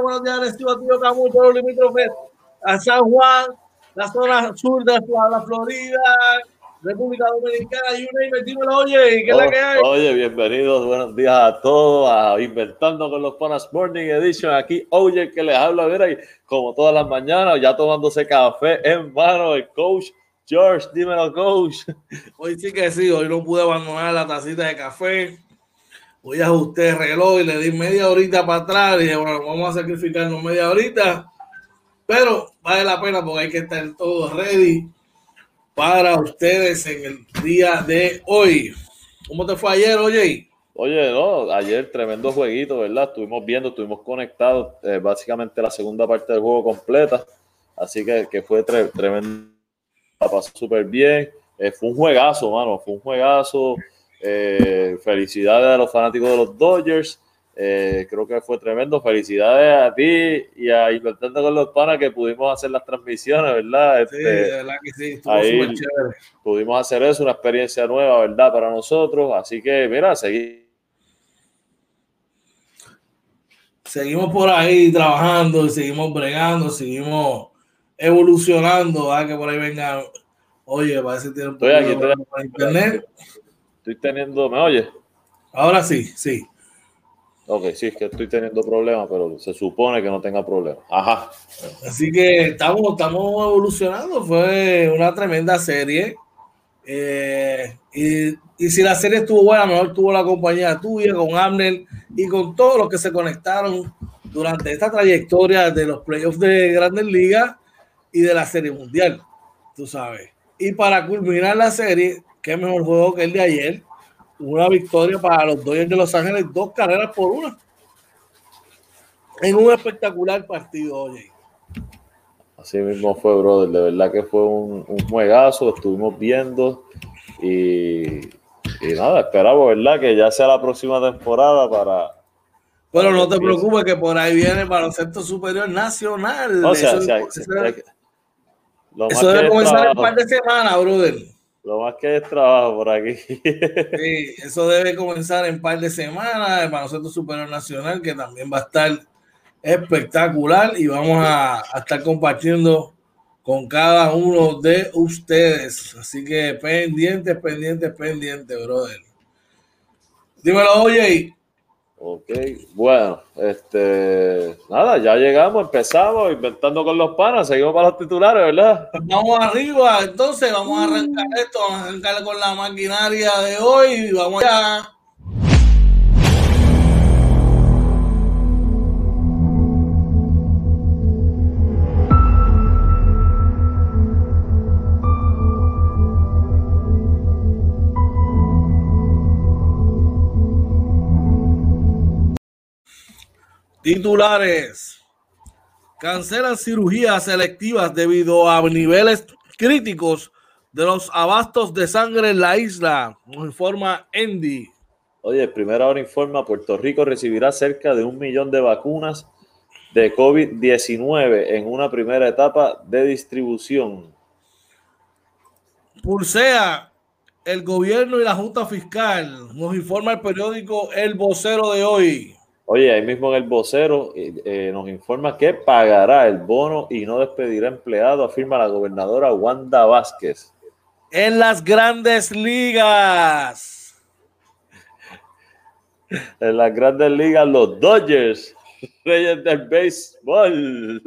Buenos días, buenos días, buenos días. Recibo tío Camucho, los limítrofes a San Juan, la zona sur de la, Florida, República Dominicana, y una dímelo, oye, ¿qué es la que hay? Oye, bienvenidos, buenos días a todos a Inventando con los Panas Morning Edition. Aquí, oye, que les habla, mira, y como todas las mañanas, ya tomándose café en mano, el coach George, dímelo, coach. Hoy sí que sí, hoy no pude abandonar la tacita de café. Hoy ajusté el reloj y le di media horita para atrás. Y dije, vamos a sacrificarnos media horita. Pero vale la pena porque hay que estar todos ready para ustedes en el día de hoy. ¿Cómo te fue ayer, oye? Oye, no, ayer tremendo jueguito, ¿verdad? Estuvimos viendo, estuvimos conectados, eh, básicamente la segunda parte del juego completa. Así que, que fue tre tremendo la pasó súper bien. Eh, fue un juegazo, mano, fue un juegazo. Eh, felicidades a los fanáticos de los Dodgers. Eh, creo que fue tremendo. Felicidades a ti y a Inventando con los Panas que pudimos hacer las transmisiones, ¿verdad? Sí, Este, de verdad que sí, estuvo ahí súper chévere. pudimos hacer eso, una experiencia nueva, ¿verdad? Para nosotros. Así que, mira, seguí. Seguimos por ahí trabajando, y seguimos bregando, seguimos evolucionando. ¿verdad? Que por ahí venga, oye, parece que tiene un poquito de internet. Estoy teniendo, ¿me oyes? Ahora sí, sí. Ok, sí, es que estoy teniendo problemas, pero se supone que no tenga problemas. Ajá. Así que estamos, estamos evolucionando. Fue una tremenda serie. Eh, y, y si la serie estuvo buena, mejor tuvo la compañía tuya con Amner y con todos los que se conectaron durante esta trayectoria de los playoffs de Grandes Ligas y de la Serie Mundial. Tú sabes. Y para culminar la serie, qué mejor juego que el de ayer. Una victoria para los Dodgers de Los Ángeles, dos carreras por una. En un espectacular partido, oye. Así mismo fue, brother. De verdad que fue un, un juegazo. Estuvimos viendo y, y nada, esperamos, ¿verdad? Que ya sea la próxima temporada para. Pero no te preocupes que por ahí viene el baloncesto superior nacional. O sea, eso o sea, eso- que- lo, más eso que debe comenzar en un par de semanas, brother. Lo más que es trabajo por aquí. Sí, eso debe comenzar en un par de semanas. El baloncesto superior nacional, que también va a estar espectacular y vamos a, a estar compartiendo con cada uno de ustedes. Así que pendientes, pendientes, pendientes, brother. Dímelo, oye. Ok, bueno, este, nada, ya llegamos, empezamos, inventando con los panas, seguimos para los titulares, ¿verdad? Vamos arriba, entonces vamos a arrancar esto, vamos a arrancar con la maquinaria de hoy vamos allá. Titulares. Cancelan cirugías selectivas debido a niveles críticos de los abastos de sangre en la isla, nos informa Andy. Oye, primera hora informa, Puerto Rico recibirá cerca de un millón de vacunas de COVID-19 en una primera etapa de distribución. Pulsea el gobierno y la Junta Fiscal, nos informa el periódico El Vocero de hoy. Oye, ahí mismo en el vocero eh, eh, nos informa que pagará el bono y no despedirá empleado, afirma la gobernadora Wanda Vázquez. en las grandes ligas. En las grandes ligas, los Dodgers, reyes del béisbol.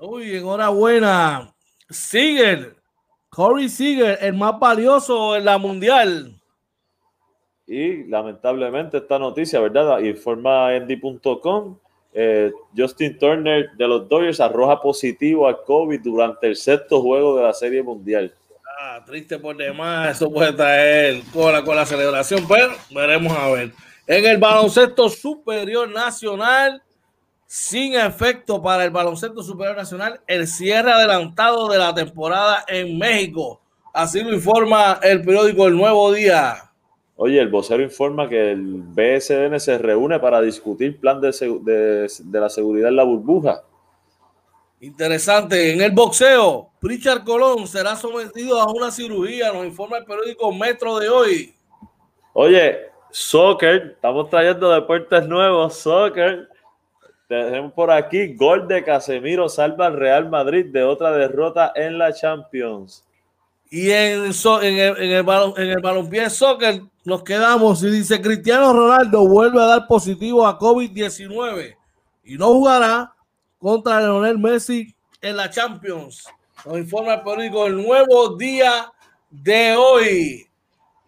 Uy, enhorabuena. Seager, Corey Seager, el más valioso en la mundial. Y lamentablemente esta noticia, ¿verdad? Informa Endy.com. Eh, Justin Turner de los Dodgers arroja positivo a COVID durante el sexto juego de la Serie Mundial. Ah, triste por demás, eso puede traer cola con la celebración, pero veremos a ver. En el baloncesto superior nacional, sin efecto para el baloncesto superior nacional, el cierre adelantado de la temporada en México. Así lo informa el periódico El Nuevo Día. Oye, el vocero informa que el BSN se reúne para discutir plan de, de, de la seguridad en la burbuja. Interesante. En el boxeo, Richard Colón será sometido a una cirugía, nos informa el periódico Metro de hoy. Oye, soccer, estamos trayendo deportes nuevos, soccer. Tenemos por aquí gol de Casemiro salva al Real Madrid de otra derrota en la Champions. Y en, so, en, el, en, el en el balompié soccer nos quedamos y dice Cristiano Ronaldo vuelve a dar positivo a COVID-19 y no jugará contra Leonel Messi en la Champions. Nos informa el periódico el nuevo día de hoy.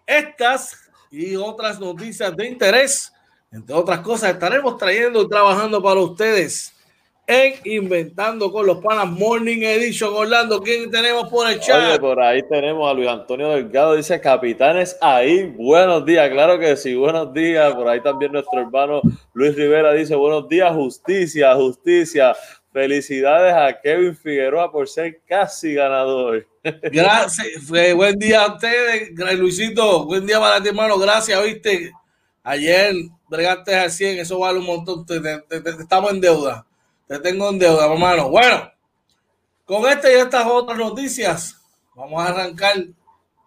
Estas y otras noticias de interés, entre otras cosas, estaremos trayendo y trabajando para ustedes en Inventando con los Panas Morning Edition. Orlando, ¿quién tenemos por el chat? Oye, por ahí tenemos a Luis Antonio Delgado, dice capitanes ahí, buenos días, claro que sí, buenos días. Por ahí también nuestro hermano Luis Rivera dice buenos días, justicia, justicia. Felicidades a Kevin Figueroa por ser casi ganador. Gracias, buen día a ustedes, Luisito, buen día para ti, hermano, gracias, viste. Ayer bregaste al 100, eso vale un montón, te, te, te, estamos en deuda. Te tengo en deuda, hermano. Bueno, con esta y estas otras noticias, vamos a arrancar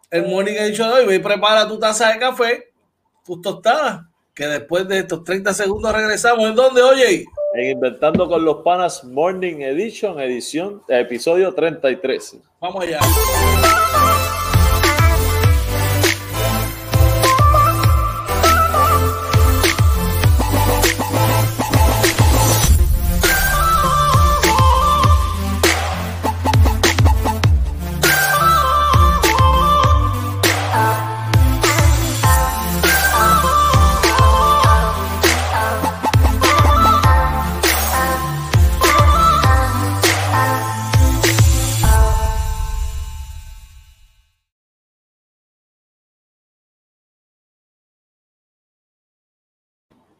el morning edition de hoy. Ve y prepara tu taza de café, tus tostadas, que después de estos 30 segundos regresamos. ¿En dónde, oye? En Inventando con los Panas Morning Edition, edición, episodio 33. Vamos allá.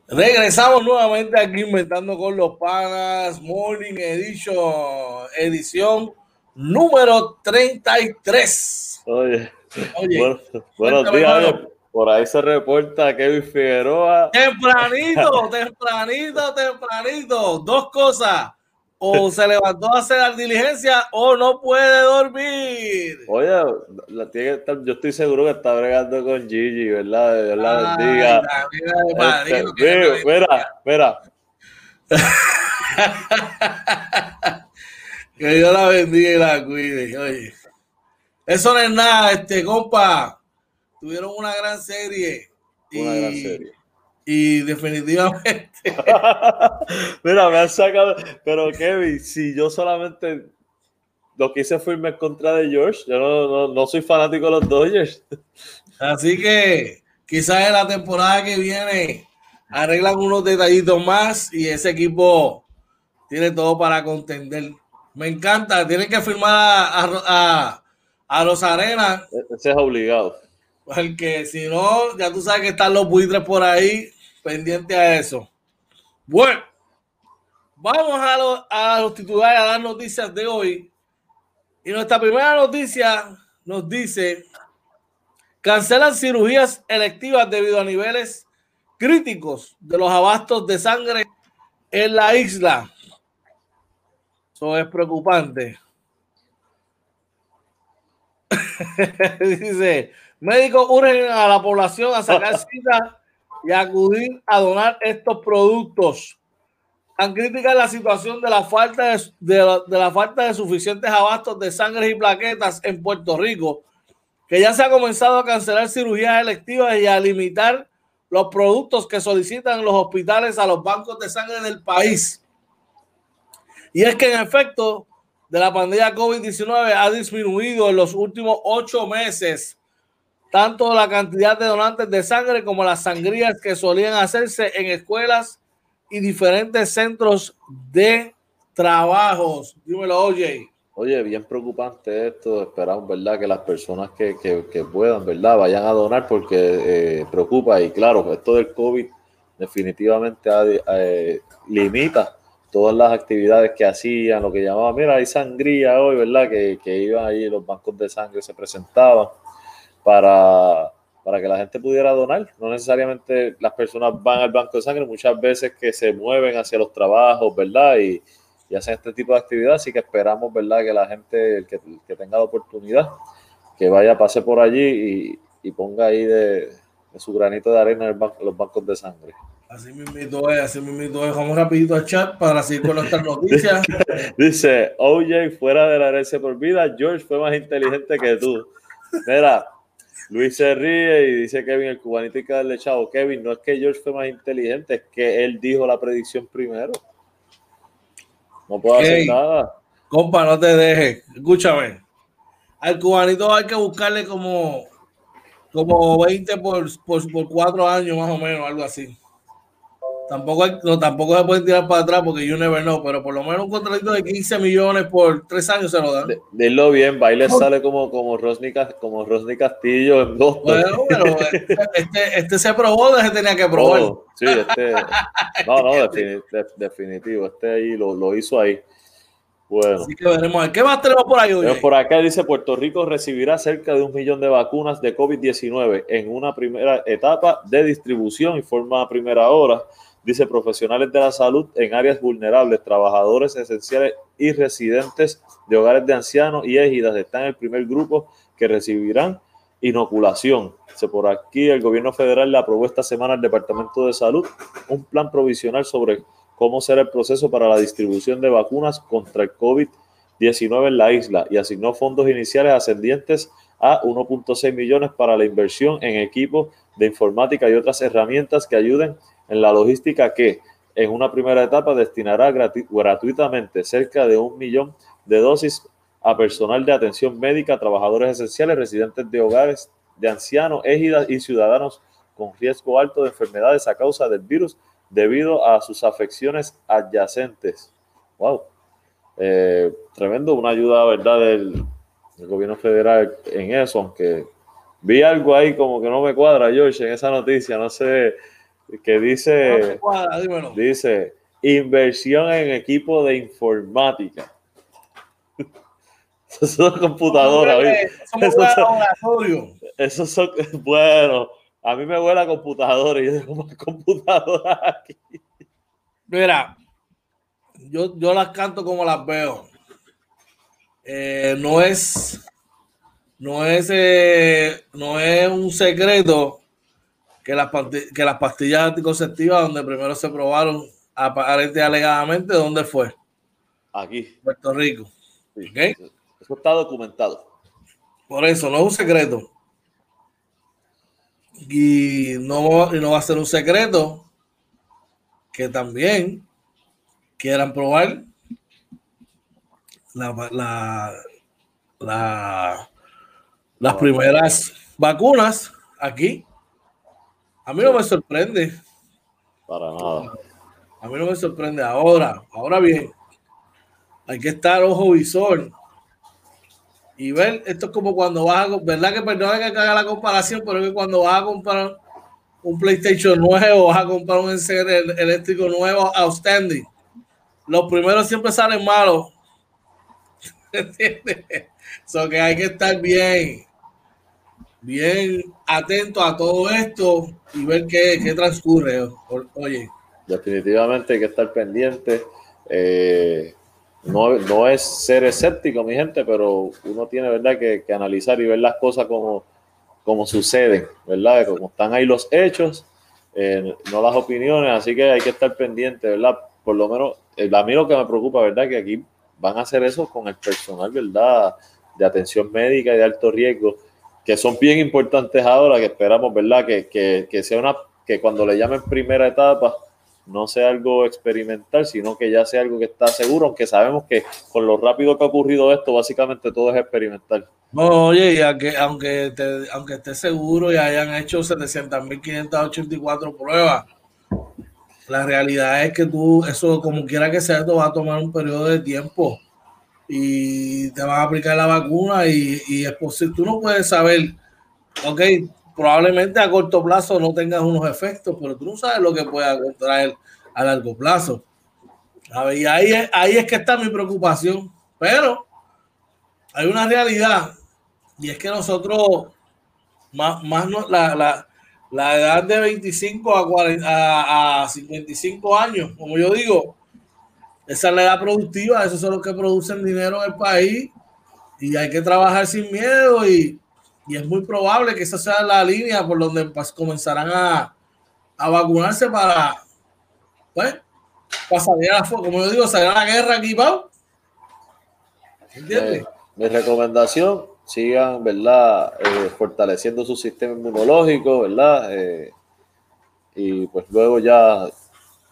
Regresamos nuevamente aquí inventando con los panas Morning Edition, edición número 33. Oye, Oye bueno, buenos días. Por ahí se reporta Kevin Figueroa. Tempranito, tempranito, tempranito. Dos cosas. O se levantó a hacer la diligencia o no puede dormir. Oye, la tiene que estar, yo estoy seguro que está bregando con Gigi, ¿verdad? Dios la bendiga. Mira, mira. que Dios la bendiga y la cuide. Oye, eso no es nada, este compa. Tuvieron una gran serie. Una y... gran serie y definitivamente. Mira, me han sacado. Pero Kevin, si yo solamente lo que hice fue irme en contra de George, yo no, no, no soy fanático de los Dodgers. Así que quizás en la temporada que viene arreglan unos detallitos más y ese equipo tiene todo para contender. Me encanta, tienen que firmar a, a, a los Arenas. Ese es obligado. Porque si no, ya tú sabes que están los buitres por ahí pendiente a eso. Bueno, vamos a, lo, a los titulares, a las noticias de hoy. Y nuestra primera noticia nos dice, cancelan cirugías electivas debido a niveles críticos de los abastos de sangre en la isla. Eso es preocupante. dice, médicos urgen a la población a sacar cita y acudir a donar estos productos. Tan crítica es la situación de la falta de, de, la, de, la falta de suficientes abastos de sangre y plaquetas en Puerto Rico, que ya se ha comenzado a cancelar cirugías electivas y a limitar los productos que solicitan los hospitales a los bancos de sangre del país. Y es que en efecto, de la pandemia COVID-19 ha disminuido en los últimos ocho meses tanto la cantidad de donantes de sangre como las sangrías que solían hacerse en escuelas y diferentes centros de trabajos. Dímelo, oye. Oye, bien preocupante esto. Esperamos, ¿verdad? Que las personas que, que, puedan, ¿verdad? Vayan a donar porque eh, preocupa. Y claro, esto del COVID definitivamente eh, limita todas las actividades que hacían, lo que llamaban, mira, hay sangría hoy, ¿verdad? Que, que iban ahí, los bancos de sangre se presentaban para, para que la gente pudiera donar. No necesariamente las personas van al banco de sangre, muchas veces que se mueven hacia los trabajos, ¿verdad? Y, y hacen este tipo de actividades, así que esperamos, ¿verdad? Que la gente, el que, que tenga la oportunidad, que vaya, pase por allí y, y ponga ahí de, de, su granito de arena en ban los bancos de sangre. Así mismo es, así mismo es. Vamos rapidito al chat para seguir con nuestras noticias. Dice, OJ fuera de la herencia por vida, George fue más inteligente que tú. Mira, Luis se ríe y dice Kevin, el cubanito y que darle chavo. Kevin, no es que George fue más inteligente, es que él dijo la predicción primero. No puedo hacer nada. Compa, no te dejes. Escúchame. Al cubanito hay que buscarle como, como 20 por, por, por 4 años más o menos, algo así. Tampoco, hay, no, tampoco se puede tirar para atrás porque you never know, pero por lo menos un contrato de 15 millones por 3 años se lo dan. Dilo bien, Baile sale como, como, Rosny, como Rosny Castillo en dos. Bueno, pero este, este se probó, se tenía que probar. Oh, sí, este. No, no, defini definitivo. Este ahí lo, lo hizo ahí. Bueno. Así que veremos. ¿Qué más tenemos por ahí? Hoy? Por acá dice Puerto Rico recibirá cerca de un millón de vacunas de COVID-19 en una primera etapa de distribución y forma a primera hora. Dice profesionales de la salud en áreas vulnerables, trabajadores esenciales y residentes de hogares de ancianos y égidas están en el primer grupo que recibirán inoculación. Dice por aquí el gobierno federal le aprobó esta semana al Departamento de Salud un plan provisional sobre cómo será el proceso para la distribución de vacunas contra el COVID-19 en la isla y asignó fondos iniciales ascendientes a 1.6 millones para la inversión en equipos de informática y otras herramientas que ayuden en la logística que en una primera etapa destinará gratu gratuitamente cerca de un millón de dosis a personal de atención médica, trabajadores esenciales, residentes de hogares de ancianos, égidas y ciudadanos con riesgo alto de enfermedades a causa del virus debido a sus afecciones adyacentes. Wow. Eh, tremendo, una ayuda, ¿verdad?, del, del, gobierno federal en eso, aunque vi algo ahí como que no me cuadra, George, en esa noticia, no sé, que dice, dice, inversión en equipo de informática. Eso son computadoras. Eso, son, eso son, bueno, a mí me huele a computadora y yo tengo más computadoras aquí. Mira, yo, yo las canto como las veo. Eh, no es, no es, eh, no es un secreto que las, que las pastillas anticonceptivas, donde primero se probaron aparentemente alegadamente, ¿dónde fue? Aquí. Puerto Rico. Sí, ¿Okay? Eso está documentado. Por eso, no es un secreto. Y no, y no va a ser un secreto que también quieran probar la, la, la, las primeras vacunas aquí. A mí no me sorprende. Para nada. A mí no me sorprende. Ahora, ahora bien, hay que estar ojo visor y ver, esto es como cuando vas a, verdad que perdona que haga la comparación, pero es que cuando vas a comprar un PlayStation nuevo, vas a comprar un encendido eléctrico nuevo, outstanding. Los primeros siempre salen malos. ¿Entiendes? So que hay que estar bien, bien atento a todo esto y ver qué, qué transcurre. Oye. Definitivamente hay que estar pendiente. Eh, no, no es ser escéptico, mi gente, pero uno tiene, ¿verdad?, que, que analizar y ver las cosas como, como suceden, ¿verdad? Como están ahí los hechos, eh, no las opiniones, así que hay que estar pendiente, ¿verdad? Por lo menos, eh, a mí lo que me preocupa, ¿verdad? Que aquí van a hacer eso con el personal, ¿verdad? De atención médica y de alto riesgo, que son bien importantes ahora, que esperamos, ¿verdad? Que, que, que sea una, que cuando le llamen primera etapa, no sea algo experimental, sino que ya sea algo que está seguro, aunque sabemos que con lo rápido que ha ocurrido esto, básicamente todo es experimental. No, oye, y aunque, aunque, te- aunque esté seguro y hayan hecho 700.584 pruebas, la realidad es que tú, eso como quiera que sea, esto va a tomar un periodo de tiempo y te van a aplicar la vacuna y, es posible, tú no puedes saber, ok, probablemente a corto plazo no tengas unos efectos, pero tú no sabes lo que pueda contraer a largo plazo. Ver, y ahí es, ahí es que está mi preocupación, pero hay una realidad y es que nosotros, más, más no- la, la, la edad de 25 a, 40 a, a 55 años, como yo digo, esa es la edad productiva, esos son los que producen dinero en el país y hay que trabajar sin miedo y, y es muy probable que esa sea la línea por donde comenzarán a, a vacunarse para, pues, para salir a la, como yo digo, salir la guerra aquí, Pau. ¿Entiendes? Eh, mi recomendación, sigan, ¿verdad? Eh, fortaleciendo su sistema inmunológico, ¿verdad? Eh, y pues luego ya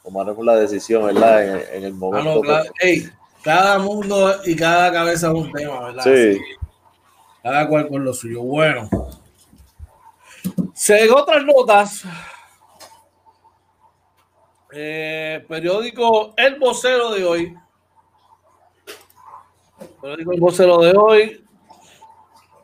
tomaremos la decisión, ¿verdad? En, en el Ah, momento. no, claro. Ey, cada mundo y cada cabeza es un tema, ¿verdad? Sí. Cada cual con lo suyo. Bueno. Según otras notas, eh, periódico El Vocero de hoy. Periódico El Vocero de hoy.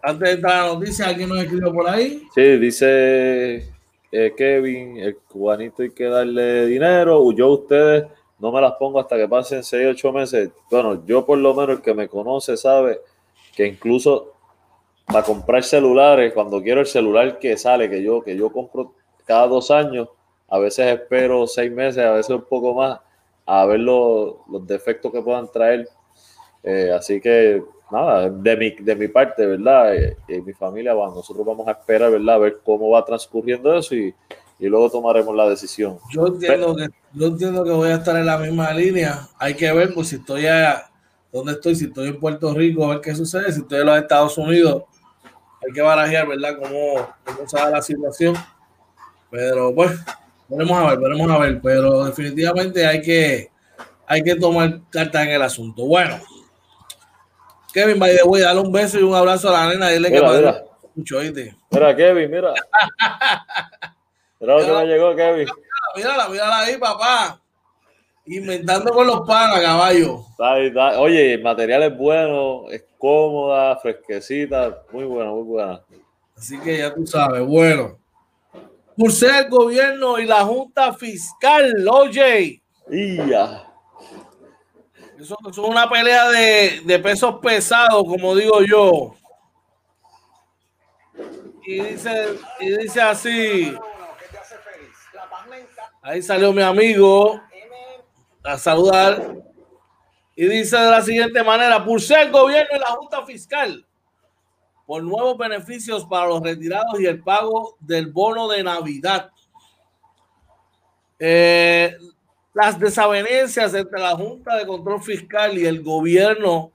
Antes de entrar a la noticia, alguien nos escribió por ahí. Sí, dice eh, Kevin, el cubanito hay que darle dinero. Yo a ustedes no me las pongo hasta que pasen 6, 8 meses. Bueno, yo por lo menos el que me conoce sabe que incluso para comprar celulares, cuando quiero el celular que sale, que yo, que yo compro cada dos años, a veces espero seis meses, a veces un poco más, a ver los, los defectos que puedan traer. Eh, así que, nada, de mi, de mi parte, ¿verdad? Eh, y mi familia, bueno, nosotros vamos a esperar, ¿verdad? A ver cómo va transcurriendo eso y, y luego tomaremos la decisión. Yo entiendo que yo entiendo que voy a estar en la misma línea. Hay que ver, pues si estoy a dónde estoy, si estoy en Puerto Rico, a ver qué sucede. Si estoy en los Estados Unidos, hay que barajear, ¿verdad? Cómo, cómo se da la situación. Pero pues, veremos a ver, veremos a ver. Pero definitivamente hay que, hay que tomar cartas en el asunto. Bueno, Kevin, by the way, dale un beso y un abrazo a la nena. Dile que Mira, madre mira. Mira, Kevin, mira. Mira que me llegó, Kevin. Mírala, mírala ahí, papá. Inventando con los panas, caballo. Oye, el material es bueno, es cómoda, fresquecita, muy buena, muy buena. Así que ya tú sabes, bueno. Ser el gobierno y la Junta Fiscal, oye, Y ya. Eso, es una pelea de, de pesos pesados, como digo yo. Y dice, y dice así, ahí salió mi amigo a saludar. Y dice de la siguiente manera, ser el gobierno y la Junta Fiscal, por nuevos beneficios para los retirados y el pago del bono de Navidad. Eh, las desavenencias entre la Junta de Control Fiscal y el gobierno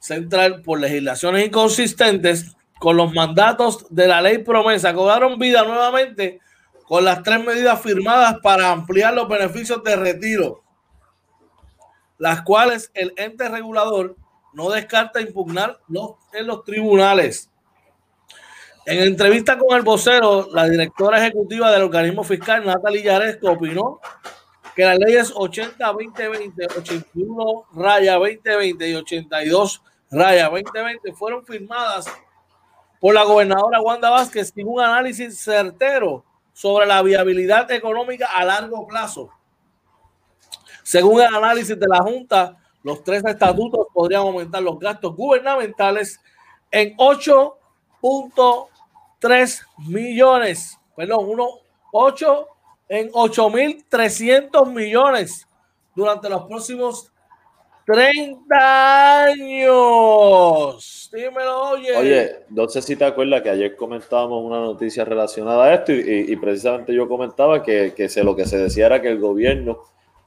central por legislaciones inconsistentes con los mandatos de la ley promesa cobraron vida nuevamente con las tres medidas firmadas para ampliar los beneficios de retiro, las cuales el ente regulador no descarta impugnar en los tribunales. En entrevista con el vocero, la directora ejecutiva del organismo fiscal, Natalie Yaresco, opinó que las leyes 80-2020, 81 raya 2020 y 82 raya 2020 fueron firmadas por la gobernadora Wanda Vázquez sin un análisis certero sobre la viabilidad económica a largo plazo. Según el análisis de la Junta, los tres estatutos podrían aumentar los gastos gubernamentales en 8.3 millones, perdón, uno, 8 en 8.300 millones durante los próximos 30 años. Dímelo, oye. Oye, no sé si te acuerdas que ayer comentábamos una noticia relacionada a esto y, y- y precisamente yo comentaba que, que se, lo que se decía era que el gobierno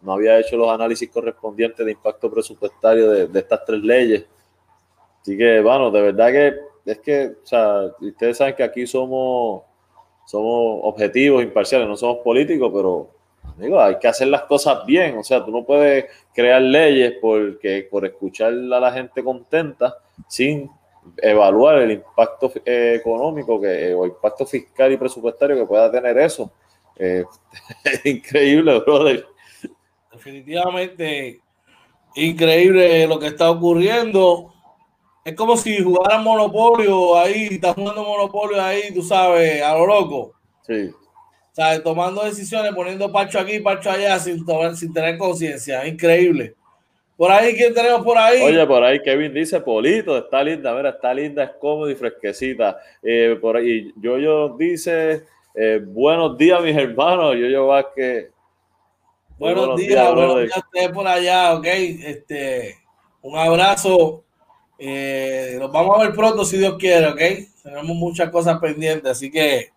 no había hecho los análisis correspondientes de impacto presupuestario de, de estas tres leyes. Así que, bueno, de verdad que es que, o sea, ustedes saben que aquí somos, somos objetivos, imparciales, no somos políticos, pero digo, hay que hacer las cosas bien. O sea, tú no puedes crear leyes porque, por escuchar a la gente contenta sin evaluar el impacto eh, económico que, eh, o impacto fiscal y presupuestario que pueda tener eso. Eh, es increíble, brother. Definitivamente increíble lo que está ocurriendo. Es como si jugaran Monopolio ahí, estás jugando Monopolio ahí, tú sabes, a lo loco. Sí. ¿Sabes? Tomando decisiones, poniendo parcho aquí, parcho allá, sin, tomar, sin tener conciencia. Increíble. Por ahí, ¿quién tenemos por ahí? Oye, por ahí Kevin dice, Polito, está linda, mira, está linda, es cómoda y fresquecita. Eh, por ahí, Yoyo dice, eh, buenos días, mis hermanos. Yoyo Vázquez. Buenos, buenos días, días buenos días a ustedes por allá, ok. Este, un abrazo. Eh, nos vamos a ver pronto, si Dios quiere, ok. Tenemos muchas cosas pendientes, así que,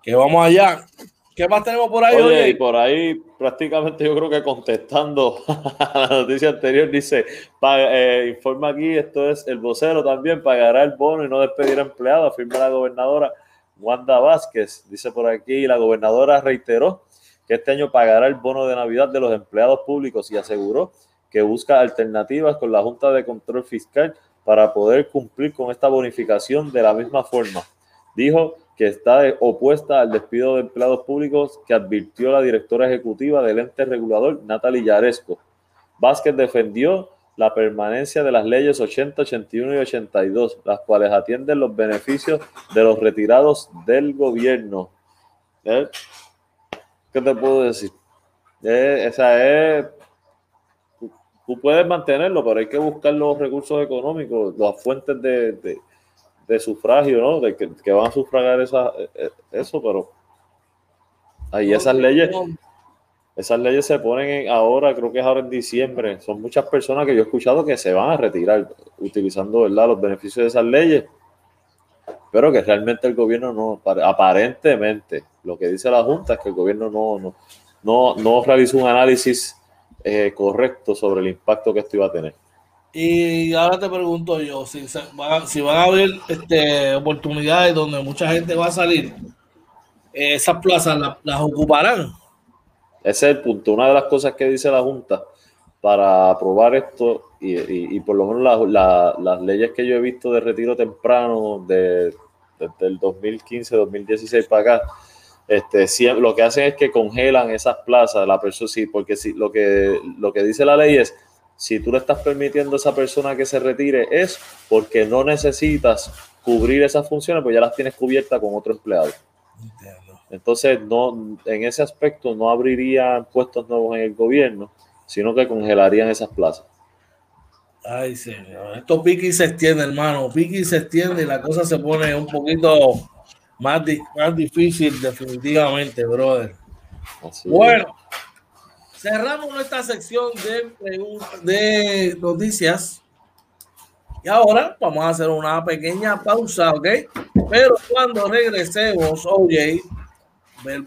que vamos allá. ¿Qué más tenemos por ahí? Oye, oye? y por ahí prácticamente yo creo que contestando a la noticia anterior, dice, eh, informa aquí, esto es el vocero también, pagará el bono y no despedir empleado, afirma la gobernadora Wanda Vázquez. Dice por aquí, la gobernadora reiteró que este año pagará el bono de Navidad de los empleados públicos y aseguró que busca alternativas con la Junta de Control Fiscal para poder cumplir con esta bonificación de la misma forma. Dijo que está opuesta al despido de empleados públicos que advirtió la directora ejecutiva del ente regulador, Natalie Yaresco. Vázquez defendió la permanencia de las leyes 80, 81 y 82, las cuales atienden los beneficios de los retirados del gobierno. ¿Eh? ¿Qué te puedo decir? Eh, esa es. Tú puedes mantenerlo, pero hay que buscar los recursos económicos, las fuentes de, de, de sufragio, ¿no? De que, que, van a sufragar esa, eso, pero ahí esas leyes, esas leyes se ponen en ahora, creo que es ahora en diciembre. Son muchas personas que yo he escuchado que se van a retirar utilizando ¿verdad? los beneficios de esas leyes, pero que realmente el gobierno no, aparentemente, lo que dice la Junta es que el gobierno no, no, no, no realizó un análisis eh, correcto sobre el impacto que esto iba a tener. Y ahora te pregunto yo, si, van, si van a haber este, oportunidades donde mucha gente va a salir, eh, ¿esas plazas las, las ocuparán? Ese es el punto. Una de las cosas que dice la Junta para aprobar esto, y, y, y por lo menos la, la, las leyes que yo he visto de retiro temprano de, desde el 2015, 2016 para acá, este, si, lo que hacen es que congelan esas plazas, la persona sí, porque si, lo, que, lo que dice la ley es, si tú le estás permitiendo a esa persona que se retire, es porque no necesitas cubrir esas funciones, pues ya las tienes cubiertas con otro empleado. Entonces, no, en ese aspecto no abrirían puestos nuevos en el gobierno, sino que congelarían esas plazas. Ay, señor. Esto pique y se extiende, hermano. Pique y se extiende y la cosa se pone un poquito más, di más difícil, definitivamente, brother. Así bueno, es. cerramos nuestra sección de, de noticias. Y ahora vamos a hacer una pequeña pausa, ¿ok? Pero cuando regresemos, oye,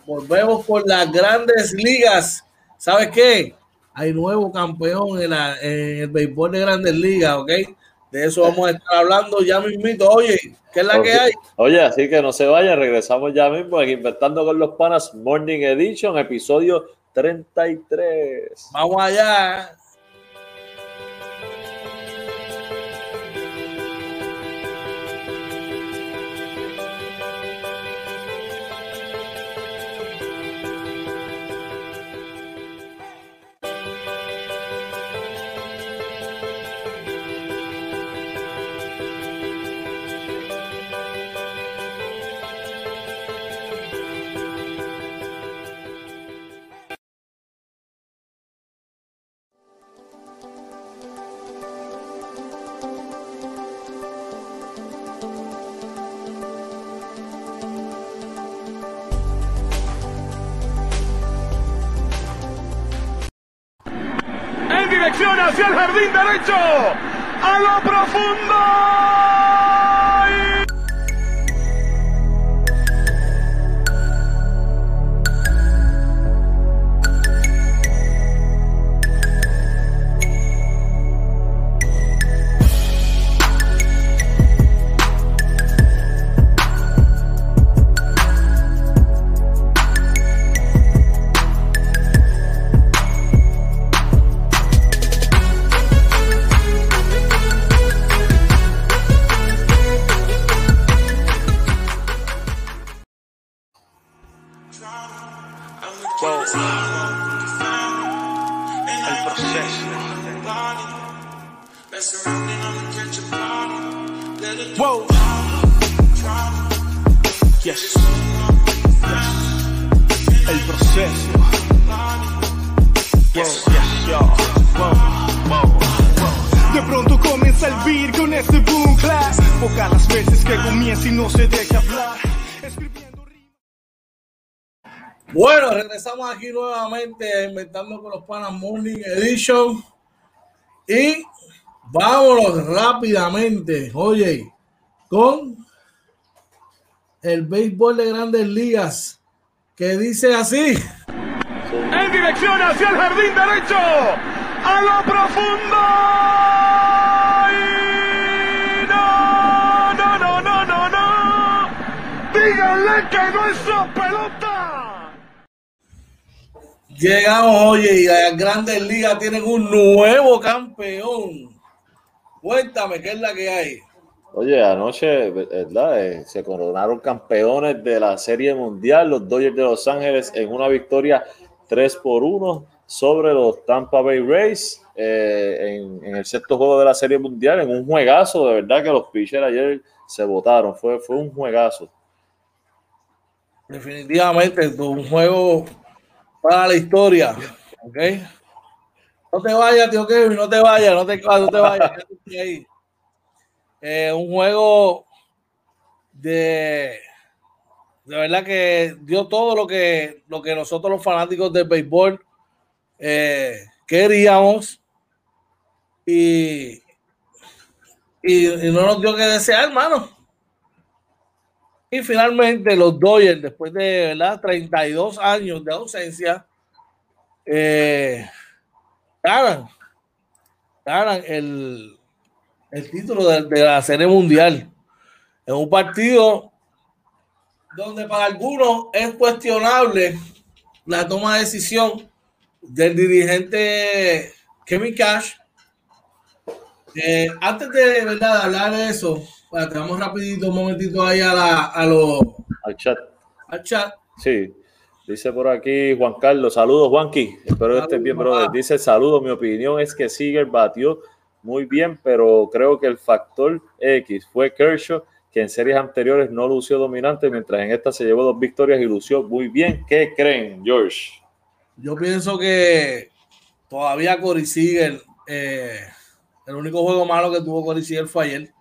volvemos por las grandes ligas. ¿Sabes qué? Hay nuevo campeón en, la, en el béisbol de grandes ligas, ¿ok? De eso vamos a estar hablando ya mismito. Oye, ¿qué es la okay. que hay? Oye, así que no se vayan, regresamos ya mismo aquí Inventando con los Panas Morning Edition, episodio 33. Vamos allá. El Wow. Yes. El proceso. Yes, yes, yo. Wow, wow. De pronto comienza el beat con este boom clap. Pocas las veces que comienza y no se deja hablar. Escribiendo. Bueno, regresamos aquí nuevamente inventando con los panas Morning Edition. Y vámonos rápidamente, oye, con el béisbol de grandes ligas, que dice así. En dirección hacia el jardín derecho. A lo profundo. Y no, no, no, no, no, no. Díganle que no es su pelota. Llegamos, oye, y las grandes ligas tienen un nuevo campeón. Cuéntame, ¿qué es la que hay? Oye, anoche, ¿verdad? Eh, se coronaron campeones de la Serie Mundial, los Dodgers de Los Ángeles, en una victoria 3 por 1 sobre los Tampa Bay Rays eh, en, en el sexto juego de la Serie Mundial, en un juegazo, de verdad que los pitchers ayer se votaron, fue, fue un juegazo. Definitivamente, un juego para la historia. ¿Ok? No te vayas, tío Kevin, no te vayas, no te, no te vayas. Eh, un juego de, de verdad que dio todo lo que, lo que nosotros los fanáticos del béisbol eh, queríamos y, y, y no nos dio que desear, hermano. Y finalmente los Dodgers, después de ¿verdad? 32 años de ausencia, eh, ganan, ganan el, el título de, de, la Serie Mundial. En un partido donde para algunos es cuestionable la toma de decisión del dirigente Kevin Cash. Eh, antes de, ¿verdad? de hablar de eso, bueno, te vamos rapidito un momentito ahí a, la, a lo, Al chat. al chat. Sí. Dice por aquí Juan Carlos, saludos Juanqui, espero que estés bien, brother. Dice saludos, mi opinión es que Seager batió muy bien, pero creo que el factor X fue Kershaw, que en series anteriores no lució dominante, mientras en esta se llevó dos victorias y lució muy bien. ¿Qué creen, George? Yo pienso que todavía Corey Seager, eh, el único juego malo que tuvo Corey Seager fue ayer.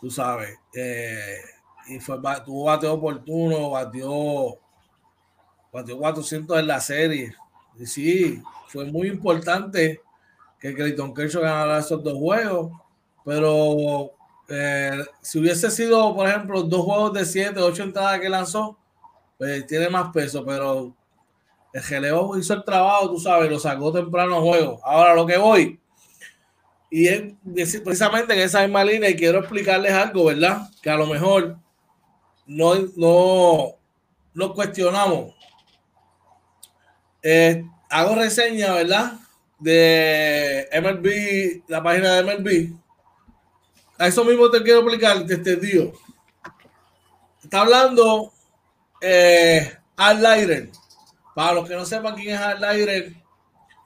Tú sabes. eh, y fue, tuvo bateo oportuno, batió, batió 400 en la serie. Y sí, fue muy importante que Clayton Kershaw ganara esos dos juegos. Pero eh, si hubiese sido, por ejemplo, dos juegos de 7, 8 entradas que lanzó, pues tiene más peso. Pero el Geleo hizo el trabajo, tú sabes, lo sacó temprano juego. Ahora lo que voy, y es precisamente en esa misma línea, y quiero explicarles algo, ¿verdad? Que a lo mejor no, no, no cuestionamos. Eh, hago reseña, ¿verdad? De MLB, la página de MLB. A eso mismo te quiero explicar, este tío. Está hablando eh, Al Leiter. Para los que no sepan quién es Al Leiter,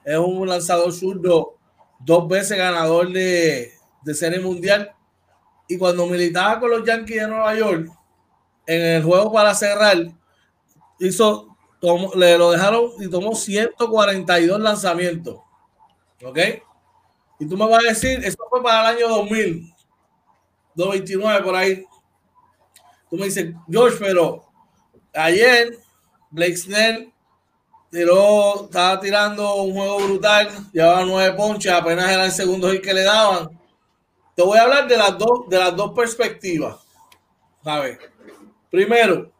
es un lanzador zurdo, dos veces ganador de, de Serie Mundial. Y cuando militaba con los Yankees de Nueva York, en el juego para cerrar, hizo, le lo dejaron y tomó 142 lanzamientos. ¿Ok? Y tú me vas a decir, eso fue para el año 2000, 229 por ahí. Tú me dices, George, pero ayer Blake Snell tiró, estaba tirando un juego brutal, llevaba nueve ponches, apenas era el segundo que le daban. Te voy a hablar de las dos, de las dos perspectivas. ¿Sabes? Primero,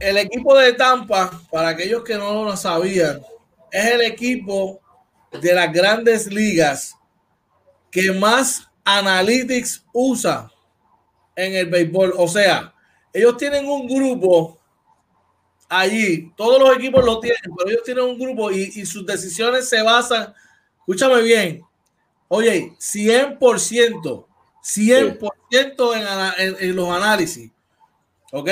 el equipo de Tampa, para aquellos que no lo sabían, es el equipo de las grandes ligas que más analytics usa en el béisbol. O sea, ellos tienen un grupo allí, todos los equipos lo tienen, pero ellos tienen un grupo y, sus decisiones se basan, escúchame bien, oye, 100%, 100% en, en, en los análisis, ¿ok?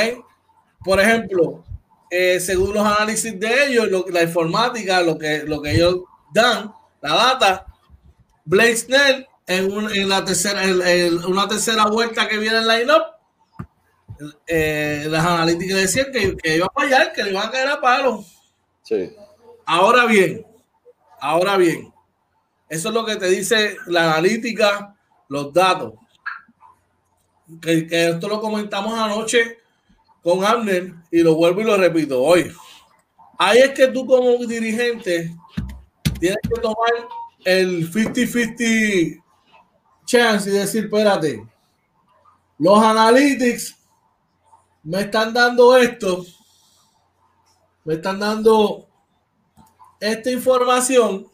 Por ejemplo, eh, según los análisis de ellos, la informática, lo que, lo que ellos dan, la data, Blake Snell en, la tercera, en, una tercera vuelta que viene el line-up, eh, las analíticas decían que, que, iba a fallar, que le iban a caer a palo. Sí. Ahora bien, ahora bien, eso es lo que te dice la analítica, los datos. Que, que esto lo comentamos anoche con Abner y lo vuelvo y lo repito hoy. Ahí es que tú como dirigente tienes que tomar el 50-50 chance y decir, espérate, los analytics me están dando esto, me están dando esta información,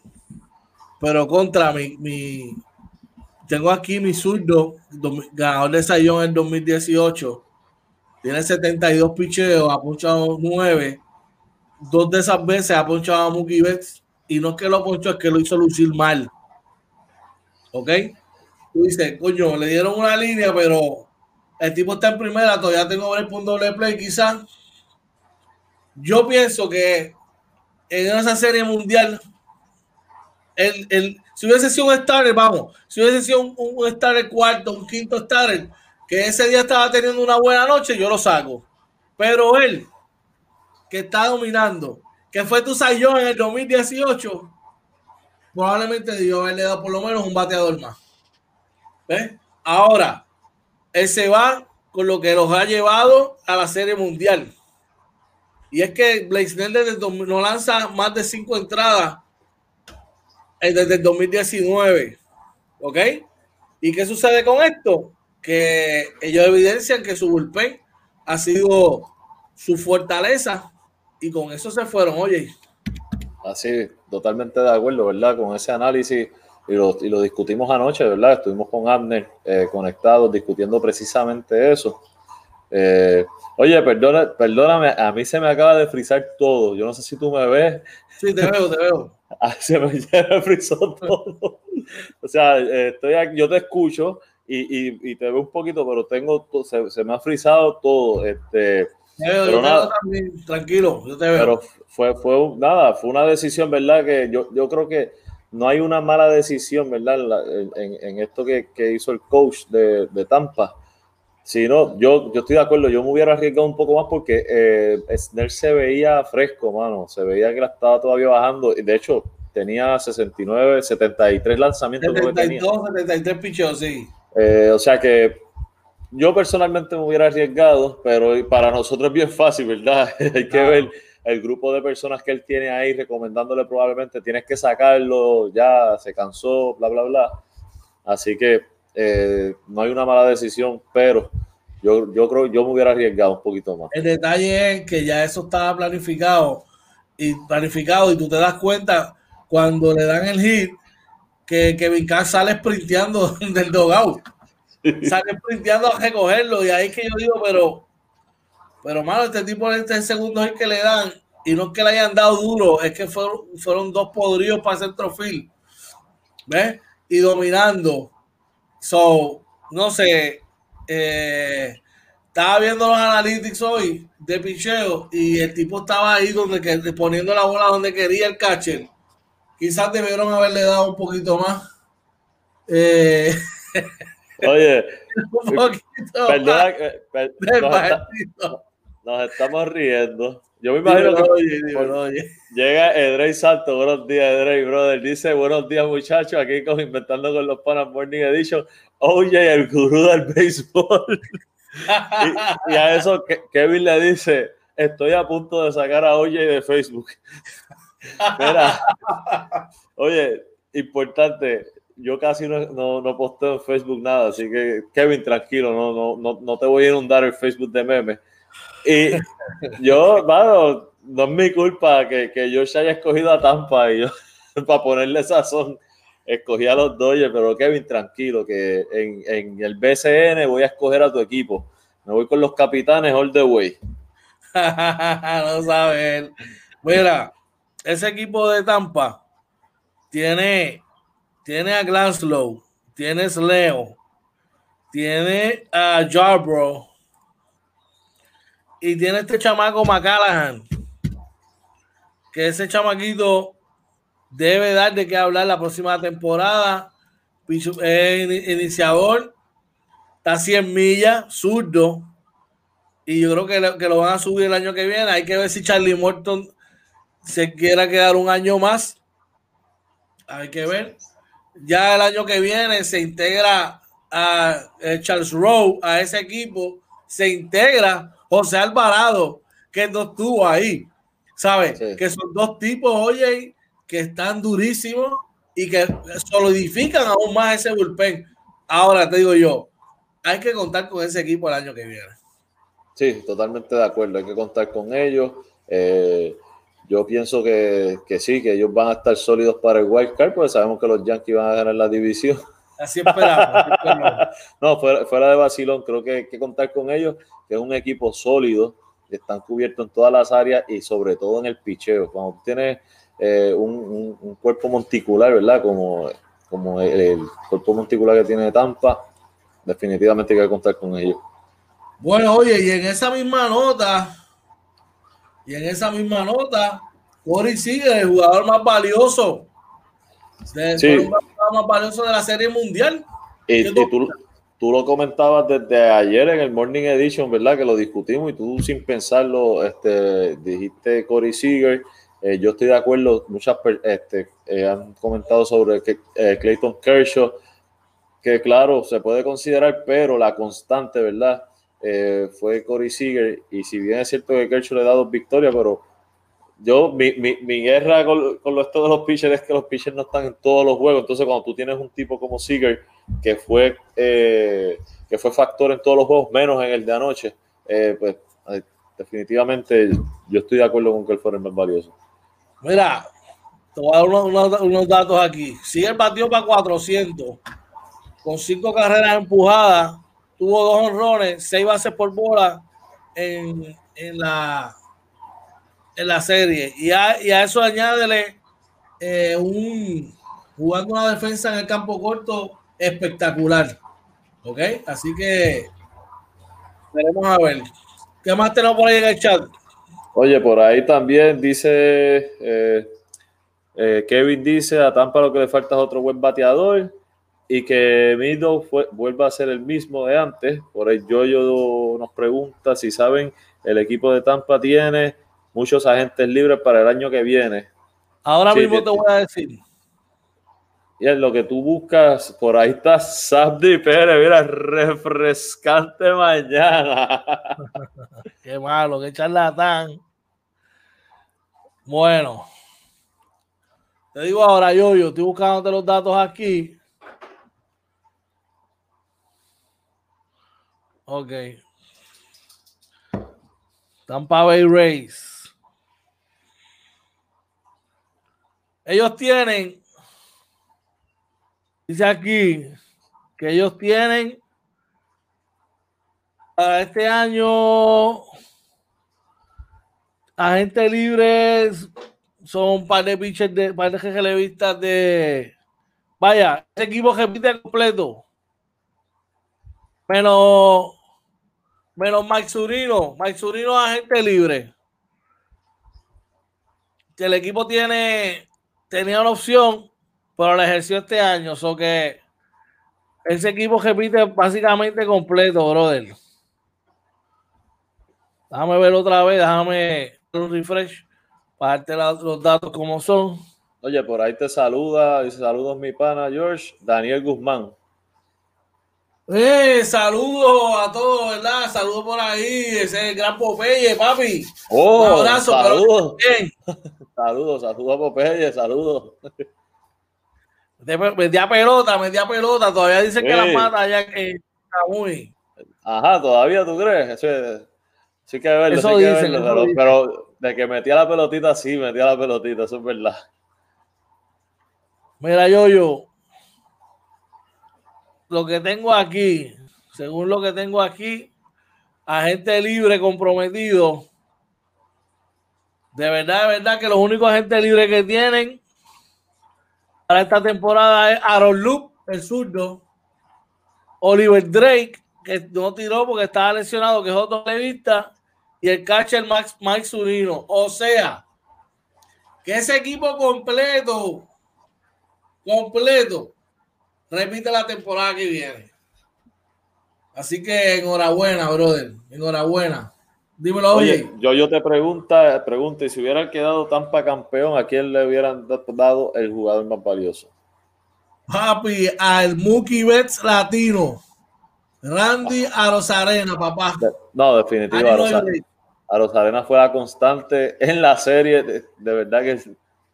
pero contra mi, mi tengo aquí mi zurdo, ganador de Sayón en 2018, tiene 72 picheos, ha punchado 9, dos de esas veces ha punchado a Mookie Betts, y no es que lo ponchó, es que lo hizo lucir mal. ¿Ok? tú dices, coño, le dieron una línea, pero el tipo está en primera, todavía tengo el punto doble play, quizás. Yo pienso que en esa serie mundial, el, el, si hubiese sido un starter, vamos, si hubiese sido un, un starter cuarto, un quinto starter, que ese día estaba teniendo una buena noche, yo lo saco. Pero él, que está dominando, que fue tu sayón en el 2018, probablemente debió haberle dado por lo menos un bateador más. Ahora, él se va con lo que los ha llevado a la Serie Mundial. Y es que Blake desde no lanza más de cinco entradas eh, desde el 2019. ¿Ok? ¿Y qué sucede con esto? Que ellos evidencian que su bullpen ha sido su fortaleza y con eso se fueron, oye. Así, totalmente de acuerdo, ¿verdad? Con ese análisis y lo, y lo discutimos anoche, ¿verdad? Estuvimos con Abner eh, conectados discutiendo precisamente eso. Eh, oye, perdona, perdóname, a mí se me acaba de frizar todo. Yo no sé si tú me ves. Sí, te veo, te veo. Ah, se me, me frizó todo. o sea, eh, estoy aquí, yo te escucho y, y, y, te veo un poquito, pero tengo se, se, me ha frizado todo. Este, pero yo nada, también, tranquilo, yo te veo. Pero fue, fue nada, fue una decisión, ¿verdad? Que yo, yo creo que no hay una mala decisión, ¿verdad? En, en esto que, que, hizo el coach de, de Tampa. sino yo, yo estoy de acuerdo, yo me hubiera arriesgado un poco más porque eh, Snell se veía fresco, mano. Se veía que la estaba todavía bajando. De hecho, tenía 69, 73 lanzamientos. 72, 73 pichos, sí. Eh, o sea que yo personalmente me hubiera arriesgado, pero para nosotros es bien fácil, ¿verdad? Hay que ah. ver el grupo de personas que él tiene ahí recomendándole probablemente tienes que sacarlo, ya se cansó, bla, bla, bla. Así que eh, no hay una mala decisión, pero yo, yo creo yo me hubiera arriesgado un poquito más. El detalle es que ya eso estaba planificado y planificado y tú te das cuenta cuando le dan el hit que Kevin sale sprinteando del dogout. Sale sprinteando a recogerlo y ahí es que yo digo, pero pero, malo, este tipo, este segundo hit que le dan, y no es que le hayan dado duro, es que fueron, fueron dos podridos para centrofil. ¿Ves? Y dominando. So, no sé. Eh, estaba viendo los analytics hoy de picheo y el tipo estaba ahí donde poniendo la bola donde quería el catcher. Quizás debieron haberle dado un poquito más. Eh, Oye, un poquito perdona, más nos estamos riendo. Yo me imagino que llega Edrey Santo, buenos días Edrey, brother. Dice, buenos días muchachos, aquí con Inventando con los Panas Morning Edition. Oye, el gurú del béisbol. y, a eso Kevin le dice, estoy a punto de sacar a Oye de Facebook. Mira, oye, importante, yo casi no, no, no, posteo en Facebook nada, así que Kevin, tranquilo, no, no, no, te voy a inundar el Facebook de memes y yo, mano, no es mi culpa que, que yo se haya escogido a Tampa y yo, para ponerle sazón, escogí a los Dodgers, pero Kevin, tranquilo, que en, en, el BCN voy a escoger a tu equipo. Me voy con los capitanes all the way. no sabes. Mira, ese equipo de Tampa tiene, tiene a Glanslow, tiene a Leo, tiene a Jarbro, y tiene este chamaco McCallaghan, que ese chamaquito debe dar de qué hablar la próxima temporada. Es iniciador, está a 100 millas, zurdo, y yo creo que que lo van a subir el año que viene. Hay que ver si Charlie Morton se quiera quedar un año más. Hay que ver. Ya el año que viene se integra a eh, Charles Rowe a ese equipo, se integra José Alvarado, que no estuvo ahí. ¿Sabes? Que son dos tipos, oye, que están durísimos y que solidifican aún más ese bullpen. Ahora te digo yo, hay que contar con ese equipo el año que viene. Sí, totalmente de acuerdo, hay que contar con ellos. Eh, yo pienso que, que, sí, que ellos van a estar sólidos para el wild card, porque sabemos que los Yankees van a ganar la división. Así esperamos. no, fuera, fuera, de Basilón, creo que hay que contar con ellos, que es un equipo sólido, que están cubiertos en todas las áreas y sobre todo en el picheo. Cuando tienes eh, un, un, cuerpo monticular, ¿verdad? Como, como el, cuerpo monticular que tiene Tampa, definitivamente hay que contar con ellos. Bueno, oye, y en esa misma nota, y en esa misma nota, Corey sigue el jugador más valioso sí. más valioso de la Serie Mundial. Y, tú, tú, lo comentabas desde ayer en el Morning Edition, ¿verdad? Que lo discutimos y tú sin pensarlo este, dijiste Corey Seager. Eh, yo estoy de acuerdo, muchas este, eh, han comentado sobre que, eh, Clayton Kershaw, que claro, se puede considerar, pero la constante, ¿verdad? Fue Corey Seager. Y si bien es cierto que Kershaw le da dos victorias, pero yo, mi, mi, mi guerra con, con esto de los pitchers es que los pitchers no están en todos los juegos. Entonces, cuando tú tienes un tipo como Seager, que fue, eh, que fue factor en todos los juegos, menos en el de anoche, eh, pues definitivamente yo estoy de acuerdo con que él fuera el más valioso. Mira, te unos, unos, datos aquí. Seager batió para 400, con cinco carreras empujadas, tuvo dos honrones, seis bases por bola en, en la en la serie. Y a, y a eso añádele eh, un jugando una defensa en el campo corto espectacular. ¿Ok? Así que veremos a ver. ¿Qué más tenemos por ahí en el chat? Oye, por ahí también dice eh, eh, Kevin dice a Tampa lo que le falta es otro buen bateador y que Mido vuelva a ser el mismo de antes. Por ahí yo, yo nos pregunta si saben el equipo de Tampa tiene muchos agentes libres para el año que viene. Ahora mismo te voy a decir. Y es lo que tú buscas, por ahí está Sabdi Pérez, mira, refrescante mañana. qué malo, qué charlatán. Bueno, te digo ahora, yo, yo estoy buscándote los datos aquí. Ok. Tampa Bay Race. Ellos tienen, dice aquí, que ellos tienen para este año agentes libres son un par de pitchers de par de relevistas de vaya, ese equipo repite completo. Menos menos Mike Zurino, Mike Zurino agente libre. Que el equipo tiene tenía una opción, pero la ejerció este año. So que ese equipo repite básicamente completo, brother. Déjame ver otra vez, déjame un refresh para darte los datos como son. Oye, por ahí te saluda, dice saludos mi pana George, Daniel Guzmán. Eh, saludos a todos, ¿verdad? Saludos por ahí, ese gran Popeye, papi. Oh, un abrazo, saludos. saludos, saludos a Popeye, saludos. Media pelota, media pelota, todavía dice que la mata ya que está muy. Ajá, todavía tú crees. Eso sí que verlo, eso sí dicen, verlo, pero, de que metía la pelotita, sí, metía la pelotita, eso es verdad. Mira, yo, yo, lo que tengo aquí, según lo que tengo aquí, agente libre comprometido. De verdad, de verdad que los únicos agentes libres que tienen para esta temporada es Aaron Loop, el zurdo, Oliver Drake, que no tiró porque estaba lesionado, que es otro levista, y el catcher Max, Mike Zunino. O sea, que ese equipo completo, completo, repite la temporada que viene. Así que enhorabuena, brother. Enhorabuena. Dímelo, oye. yo, yo te pregunta, pregunto, y si hubieran quedado Tampa campeón, ¿a quién le hubieran dado el jugador más valioso? Papi, al Mookie Betts latino. Randy Arozarena, papá. No, definitivamente. Arozarena fue la constante en la serie. De, verdad que,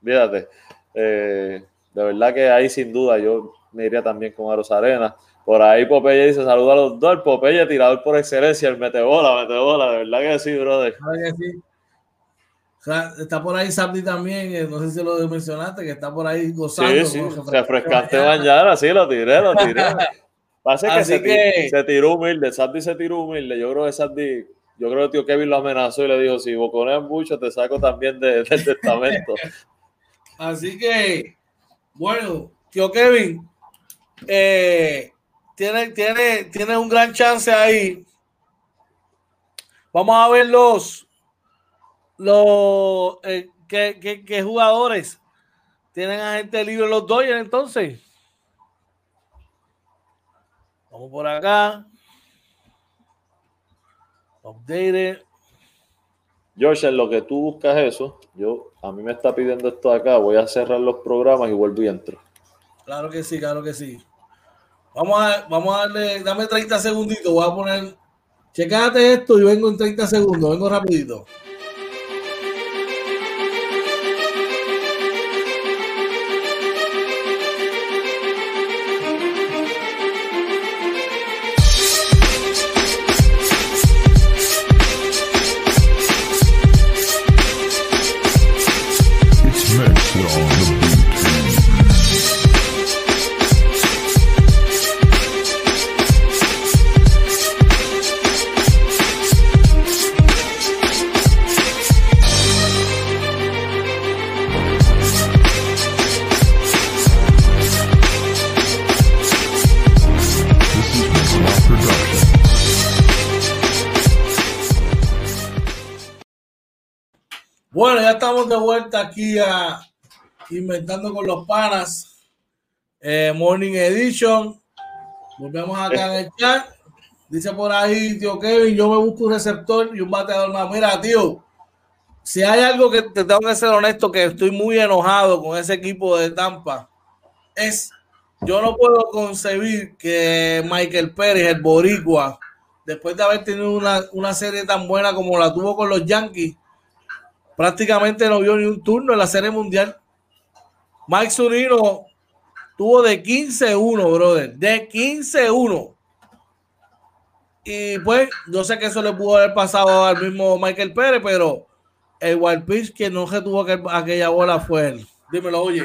fíjate, eh, de verdad que ahí sin duda yo me iría también con Arozarena. Por ahí Popeye dice, saluda a los dos. Popeye tirador por excelencia, el metebola, metebola. De verdad que sí, brother. Que sí. está por ahí Sandy también, no sé si lo mencionaste, que está por ahí gozando. Sí, sí, refrescante mañana, sí, lo tiré, lo tiré. Pasa que, se, que se, tiró humilde, Sandy se tiró humilde. Yo creo que Sandy, yo creo que tío Kevin lo amenazó y le dijo: Si boconeas mucho, te saco también de, del testamento. Así que, bueno, tío Kevin, eh, tiene, tiene, tiene un gran chance ahí. Vamos a ver los, los eh, ¿qué, qué, jugadores tienen a gente libre los Dodgers entonces. Vamos por acá. Update. George, en lo que tú buscas eso, yo a mí me está pidiendo esto acá, voy a cerrar los programas y vuelvo y entro. Claro que sí, claro que sí. Vamos a, vamos a darle, dame 30 segunditos, voy a poner, checate esto y vengo en 30 segundos, vengo rapidito. Bueno, ya estamos de vuelta aquí a Inventando con los Panas. Eh, Morning Edition. Volvemos acá en el chat. Dice por ahí, tío Kevin, yo me busco un receptor y un bateador más. Mira, tío, si hay algo que te tengo que ser honesto, que estoy muy enojado con ese equipo de Tampa, es yo no puedo concebir que Michael Pérez, el boricua, después de haber tenido una, una serie tan buena como la tuvo con los Yankees, prácticamente no vio ni un turno en la Serie Mundial. Mike Zunino tuvo de 15-1, brother, de 15-1. Y pues, yo sé que eso le pudo haber pasado al mismo Michael Pérez, pero el wild pitch que no se tuvo aquella bola fue él. Dímelo, oye.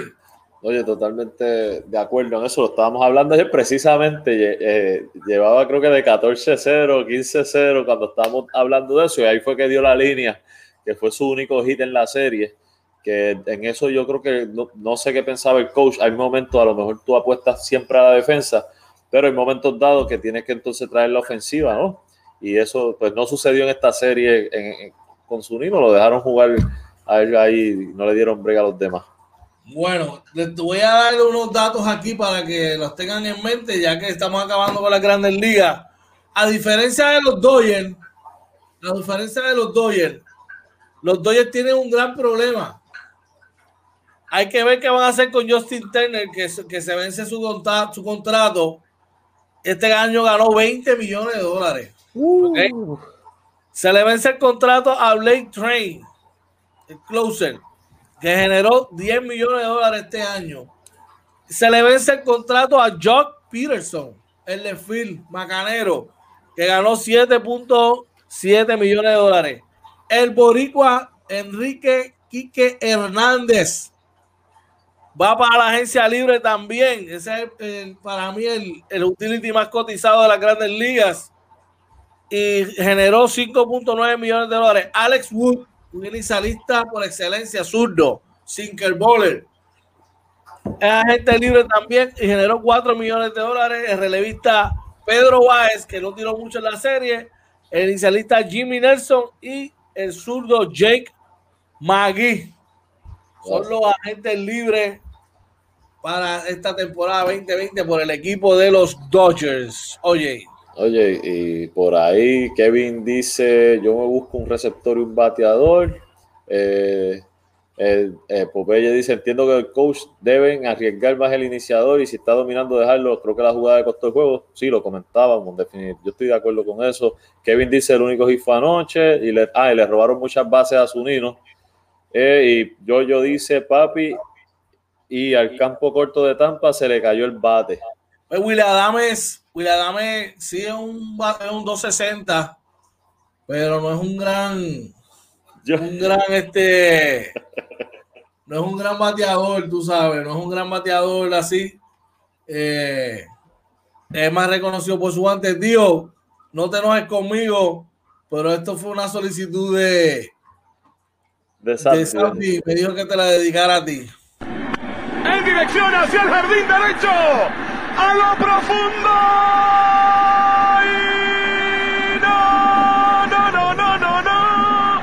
Oye, totalmente de acuerdo en eso. Lo estábamos hablando ayer precisamente. Eh, llevaba creo que de 14-0, 15-0 cuando estábamos hablando de eso. Y ahí fue que dio la línea que fue su único hit en la serie, que en eso yo creo que no, sé qué pensaba el coach. Hay momentos, a lo mejor tú apuestas siempre a la defensa, pero hay momentos dados que tienes que entonces traer la ofensiva, ¿no? Y eso pues no sucedió en esta serie con su niño, lo dejaron jugar a él ahí, no le dieron brega a los demás. Bueno, les voy a dar unos datos aquí para que los tengan en mente, ya que estamos acabando con las grandes ligas. A diferencia de los Dodgers, a diferencia de los Dodgers, los Dodgers tienen un gran problema. Hay que ver qué van a hacer con Justin Turner, que, que se vence su, su contrato. Este año ganó 20 millones de dólares. Uh. Se le vence el contrato a Blake Train, el closer, que generó 10 millones de dólares este año. Se le vence el contrato a Jock Peterson, el de Phil Macanero, que ganó 7.7 millones de dólares el boricua Enrique Quique Hernández va para la agencia libre también. Ese es para mí el, el, utility más cotizado de las grandes ligas. Y generó 5.9 millones de dólares. Alex Wood, un inicialista por excelencia, zurdo, sinker bowler. Es agente libre también y generó 4 millones de dólares. El relevista Pedro Báez, que no tiró mucho en la serie, el inicialista Jimmy Nelson y el zurdo Jake Magui. Son los agentes libres para esta temporada 2020 por el equipo de los Dodgers. Oye. Oye, y por ahí Kevin dice, yo me busco un receptor y un bateador. Eh, el, eh, Popeye dice, entiendo que el coach deben arriesgar más el iniciador y si está dominando dejarlo, creo que la jugada de costó el juego. Sí, lo comentábamos, definir. Yo estoy de acuerdo con eso. Kevin dice, el único hit fue anoche y le, ah, y le robaron muchas bases a Zunino. Eh, y yo, yo dice, papi, y al campo corto de Tampa se le cayó el bate. Pues Will Adames, Will Adames sí es un, es un 260, pero no es un gran, Yo- un gran este, no es un gran bateador, tú sabes, no es un gran bateador así. Eh, es más reconocido por su antes. Dios, no te enojes conmigo, pero esto fue una solicitud de, de Sandy. Me dijo que te la dedicara a ti. En dirección hacia el jardín derecho. A lo profundo. Y no, no, no, no, no, no.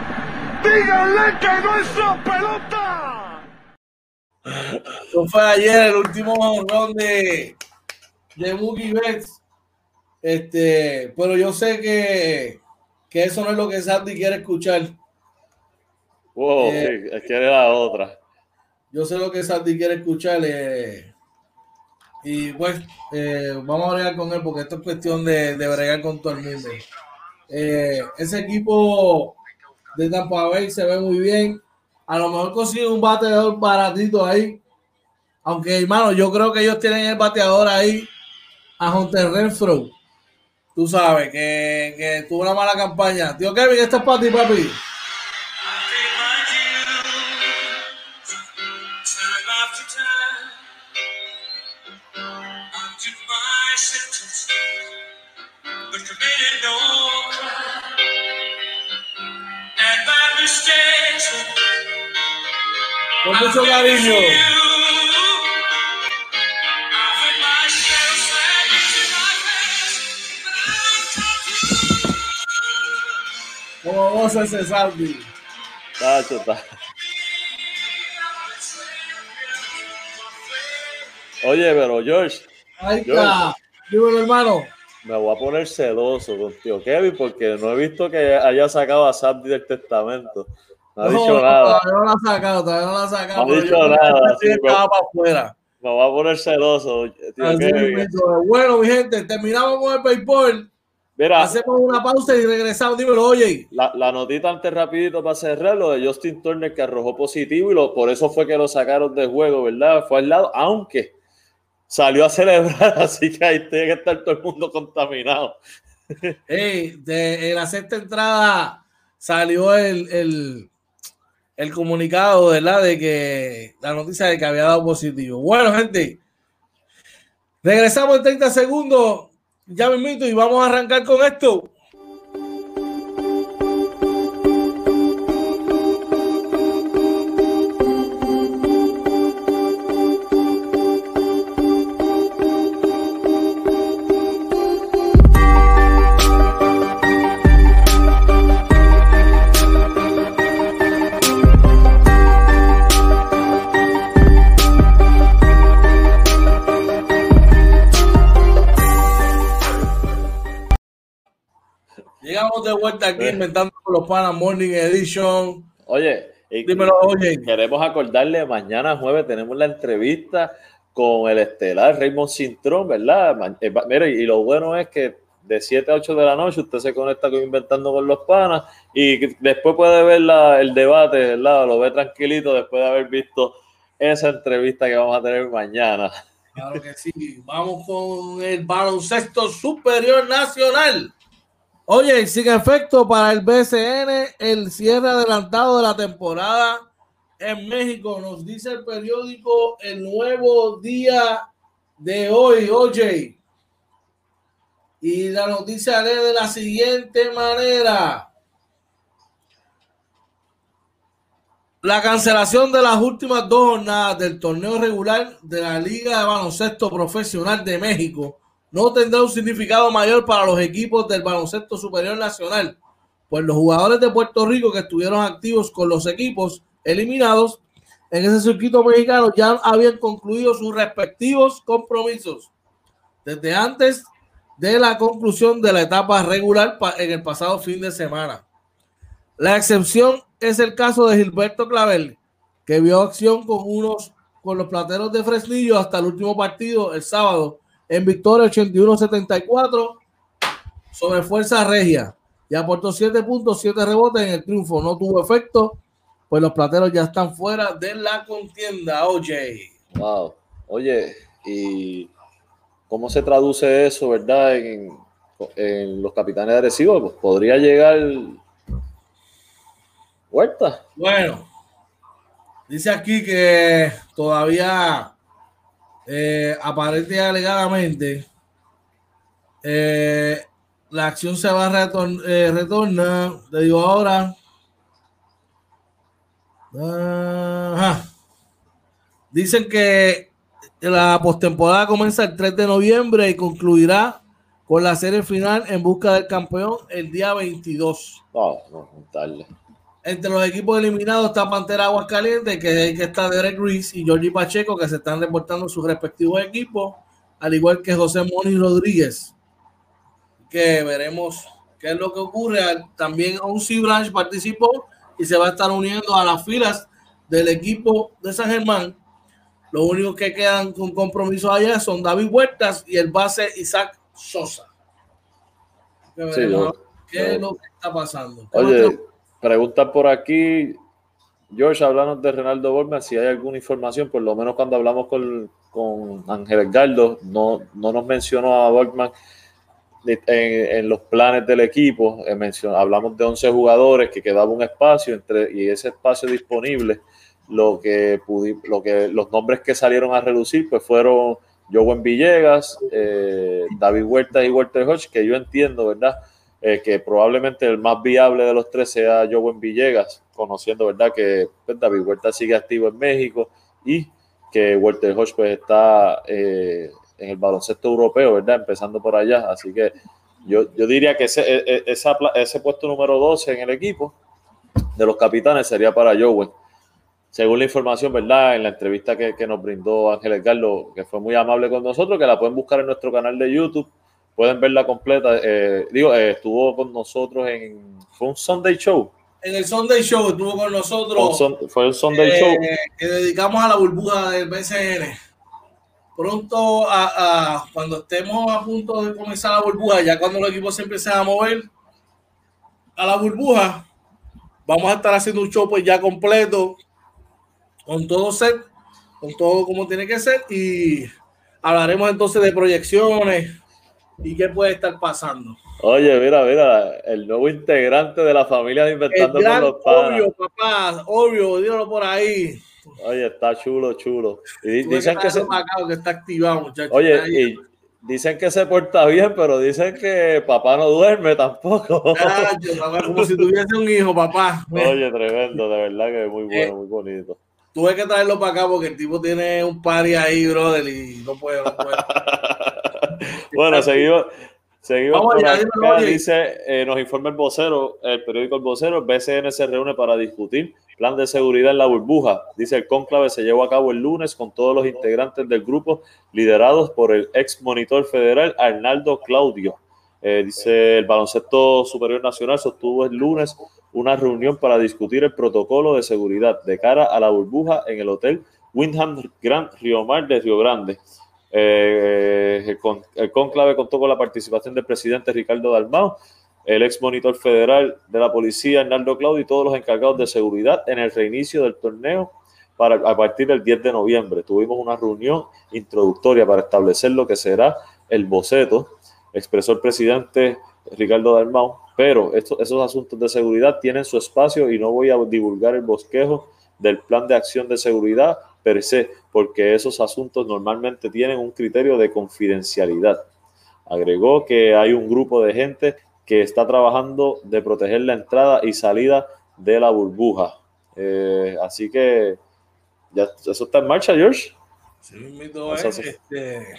Díganle que no es su pelota. Eso fue ayer el último honrón de, de Mookie Betts. Este, pero yo sé que, que eso no es lo que Sandy quiere escuchar. Wow, Eh, era la otra. Yo sé lo que Sandy quiere escuchar. eh, y pues eh, vamos a bregar con él porque esto es cuestión de, de bregar con todo el mundo. Eh, ese equipo de Tampa Bay se ve muy bien. A lo mejor consigue un bateador baratito ahí. Aunque, hermano, yo creo que ellos tienen el bateador ahí a Hunter Renfro. Tú sabes que, que tuvo una mala campaña. Tío Kevin, esto es para ti, papi. Vos ese Sandy. Tacho, ta- Oye, pero George, Ahí está. Dímelo, hermano. me voy a poner celoso contigo, Kevin, porque no he visto que haya sacado a Sandy del testamento. No ha dicho No, nada. Todavía no la ha sacado, todavía no la ha sacado. No ha dicho nada, sí, estaba para afuera. Me voy a poner celoso, tío Kevin. Bueno, mi gente, terminamos con el PayPal. Mira, Hacemos una pausa y regresamos. Dímelo, oye. la, la notita antes rapidito para cerrar, lo de Justin Turner que arrojó positivo y lo, por eso fue que lo sacaron del juego, ¿verdad? Fue al lado, aunque salió a celebrar, así que ahí tiene que estar todo el mundo contaminado. Ey, de, la sexta entrada salió el, el, el comunicado, ¿verdad? De que la noticia de que había dado positivo. Bueno, gente, regresamos en 30 segundos. Ya me invito y vamos a arrancar con esto. Llegamos de vuelta aquí inventando con los panas Morning Edition. Oye, Dímelo, oye. queremos acordarle, mañana jueves tenemos la entrevista con el estelar Raymond Cintrón, ¿verdad? Eh, Mire, y lo bueno es que de 7 a 8 de la noche usted se conecta con Inventando con los Panas y después puede ver la- el debate, ¿verdad? Lo ve tranquilito después de haber visto esa entrevista que vamos a tener mañana. Claro que sí. Vamos con el baloncesto superior nacional. Oye, sin efecto para el BCN, el cierre adelantado de la temporada en México, nos dice el periódico El Nuevo Día de hoy, oye. Y la noticia lee de la siguiente manera. La cancelación de las últimas dos jornadas del torneo regular de la Liga de Baloncesto Profesional de México no tendrá un significado mayor para los equipos del baloncesto superior nacional, pues los jugadores de Puerto Rico que estuvieron activos con los equipos eliminados en ese circuito mexicano ya habían concluido sus respectivos compromisos desde antes de la conclusión de la etapa regular en el pasado fin de semana. La excepción es el caso de Gilberto Clavel, que vio acción con unos con los plateros de Fresnillo hasta el último partido el sábado en victoria 81-74 sobre Fuerza Regia y aportó 7 puntos, 7 rebotes en el triunfo. No tuvo efecto pues los plateros ya están fuera de la contienda, oye. Wow. Oye, ¿y cómo se traduce eso, verdad, en, los capitanes agresivos? Pues podría llegar Huerta. Bueno, dice aquí que todavía eh, aparente alegadamente eh, la acción se va a eh, retornar, te digo ahora, Dicen que la postemporada comienza el 3 de noviembre y concluirá con la serie final en busca del campeón el día 22. Entre los equipos eliminados está Pantera Aguascalientes, que, que está Derek Reese y Georgie Pacheco, que se están reportando sus respectivos equipos, al igual que José Moni Rodríguez. Que veremos qué es lo que ocurre. También Onsi Branch participó y se va a estar uniendo a las filas del equipo de San Germán. Los únicos que quedan con compromiso allá son David Huertas y el base Isaac Sosa. ¿Qué es lo que está pasando? Oye, pregunta por aquí, George, hablando de Renaldo Borma, si hay alguna información, por lo menos cuando hablamos con, con Ángel Edgardo, no, no nos mencionó a Borgman en, los planes del equipo, eh, hablamos de 11 jugadores que quedaba un espacio entre, y ese espacio disponible, lo que, lo que los nombres que salieron a reducir pues fueron Joven Villegas, eh, David Huerta y Walter Hodge, que yo entiendo, ¿verdad? Eh, que probablemente el más viable de los tres sea Joven Villegas, conociendo, ¿verdad? Que pues, David Huerta sigue activo en México y que Walter Hodge pues está en el baloncesto europeo, ¿verdad? Empezando por allá. Así que yo, yo diría que ese, e, e, ese puesto número 12 en el equipo de los capitanes sería para Jowen. Según la información, ¿verdad? En la entrevista que, que nos brindó Ángel Edgardo, que fue muy amable con nosotros, que la pueden buscar en nuestro canal de YouTube. Pueden verla completa. Eh, digo, eh, estuvo con nosotros en. Fue un Sunday Show. En el Sunday Show estuvo con nosotros. fue el Sunday eh, Show. Que dedicamos a la burbuja del BCN pronto, a, cuando estemos a punto de comenzar la burbuja, ya cuando los equipos se empiecen a mover a la burbuja, vamos a estar haciendo un show pues ya completo, con todo set, con todo como tiene que ser, y hablaremos entonces de proyecciones y qué puede estar pasando. Oye, mira, mira, el nuevo integrante de la familia de Inventando con los Obvio, papá, obvio, dígalo por ahí. Oye, está chulo, chulo. Y dicen que, se... que está activado, muchachos. Oye, y dicen que se porta bien, pero dicen que papá no duerme tampoco. como si tuviese un hijo, papá. Oye, tremendo, de verdad que es muy bueno, eh, muy bonito. Tuve que traerlo para acá porque el tipo tiene un party ahí, brother, y no puede, no puede. bueno, seguimos, Seguimos por acá, dice, eh, nos informa el vocero, el periódico El Vocero, el BCN se reúne para discutir plan de seguridad en la burbuja. Dice, el cónclave se llevó a cabo el lunes con todos los integrantes del grupo liderados por el ex monitor federal Arnaldo Claudio. Eh, dice, el baloncesto superior nacional sostuvo el lunes una reunión para discutir el protocolo de seguridad de cara a la burbuja en el hotel Windham Grand Río Mar de Río Grande. Eh, el, con, el, conclave contó con la participación del presidente Ricardo Dalmau, el ex monitor federal de la policía Hernando Claudio y todos los encargados de seguridad en el reinicio del torneo para, a partir del 10 de noviembre. Tuvimos una reunión introductoria para establecer lo que será el boceto, expresó el presidente Ricardo Dalmau, pero estos, esos asuntos de seguridad tienen su espacio y no voy a divulgar el bosquejo del plan de acción de seguridad per se, porque esos asuntos normalmente tienen un criterio de confidencialidad. Agregó que hay un grupo de gente que está trabajando de proteger la entrada y salida de la burbuja. Eh, así que ya eso está en marcha, George. Sí, este,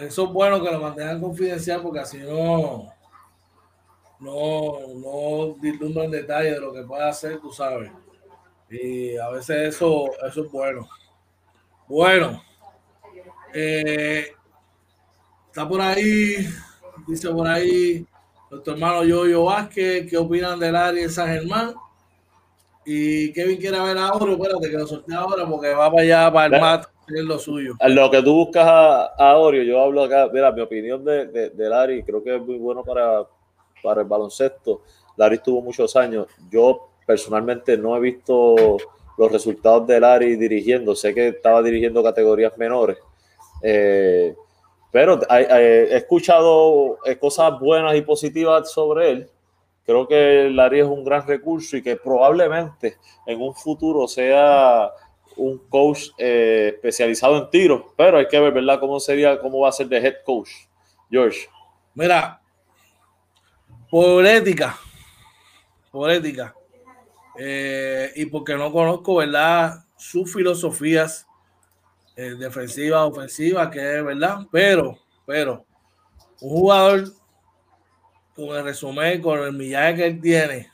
Eso es bueno que lo mantengan confidencial porque así no, no, no vislumbran detalles de lo que puede hacer, tú sabes. Y a veces eso, eso es bueno. Bueno, eh, está por ahí, dice por ahí nuestro hermano Yoyo Vázquez, ¿qué opinan del área de San Germán? Y Kevin quiere ver a Oro, espérate que lo sortee ahora porque va para allá, para el mat, es lo suyo. Lo que tú buscas a, a Orio, yo hablo acá, mira, mi opinión de, de, de Larry, creo que es muy bueno para, para el baloncesto. Larry estuvo muchos años. Yo personalmente no he visto los resultados de Larry dirigiendo. Sé que estaba dirigiendo categorías menores. Eh, pero he escuchado eh, cosas buenas y positivas sobre él. Creo que Larry es un gran recurso y que probablemente en un futuro sea un coach eh, especializado en tiros, pero hay que ver, ¿verdad? Cómo sería, cómo va a ser de head coach, George. Mira, por ética, eh, y porque no conozco, ¿verdad? Sus filosofías eh, defensivas, ofensivas, que es verdad, pero, pero, un jugador con el resumen, con el millaje que él tiene,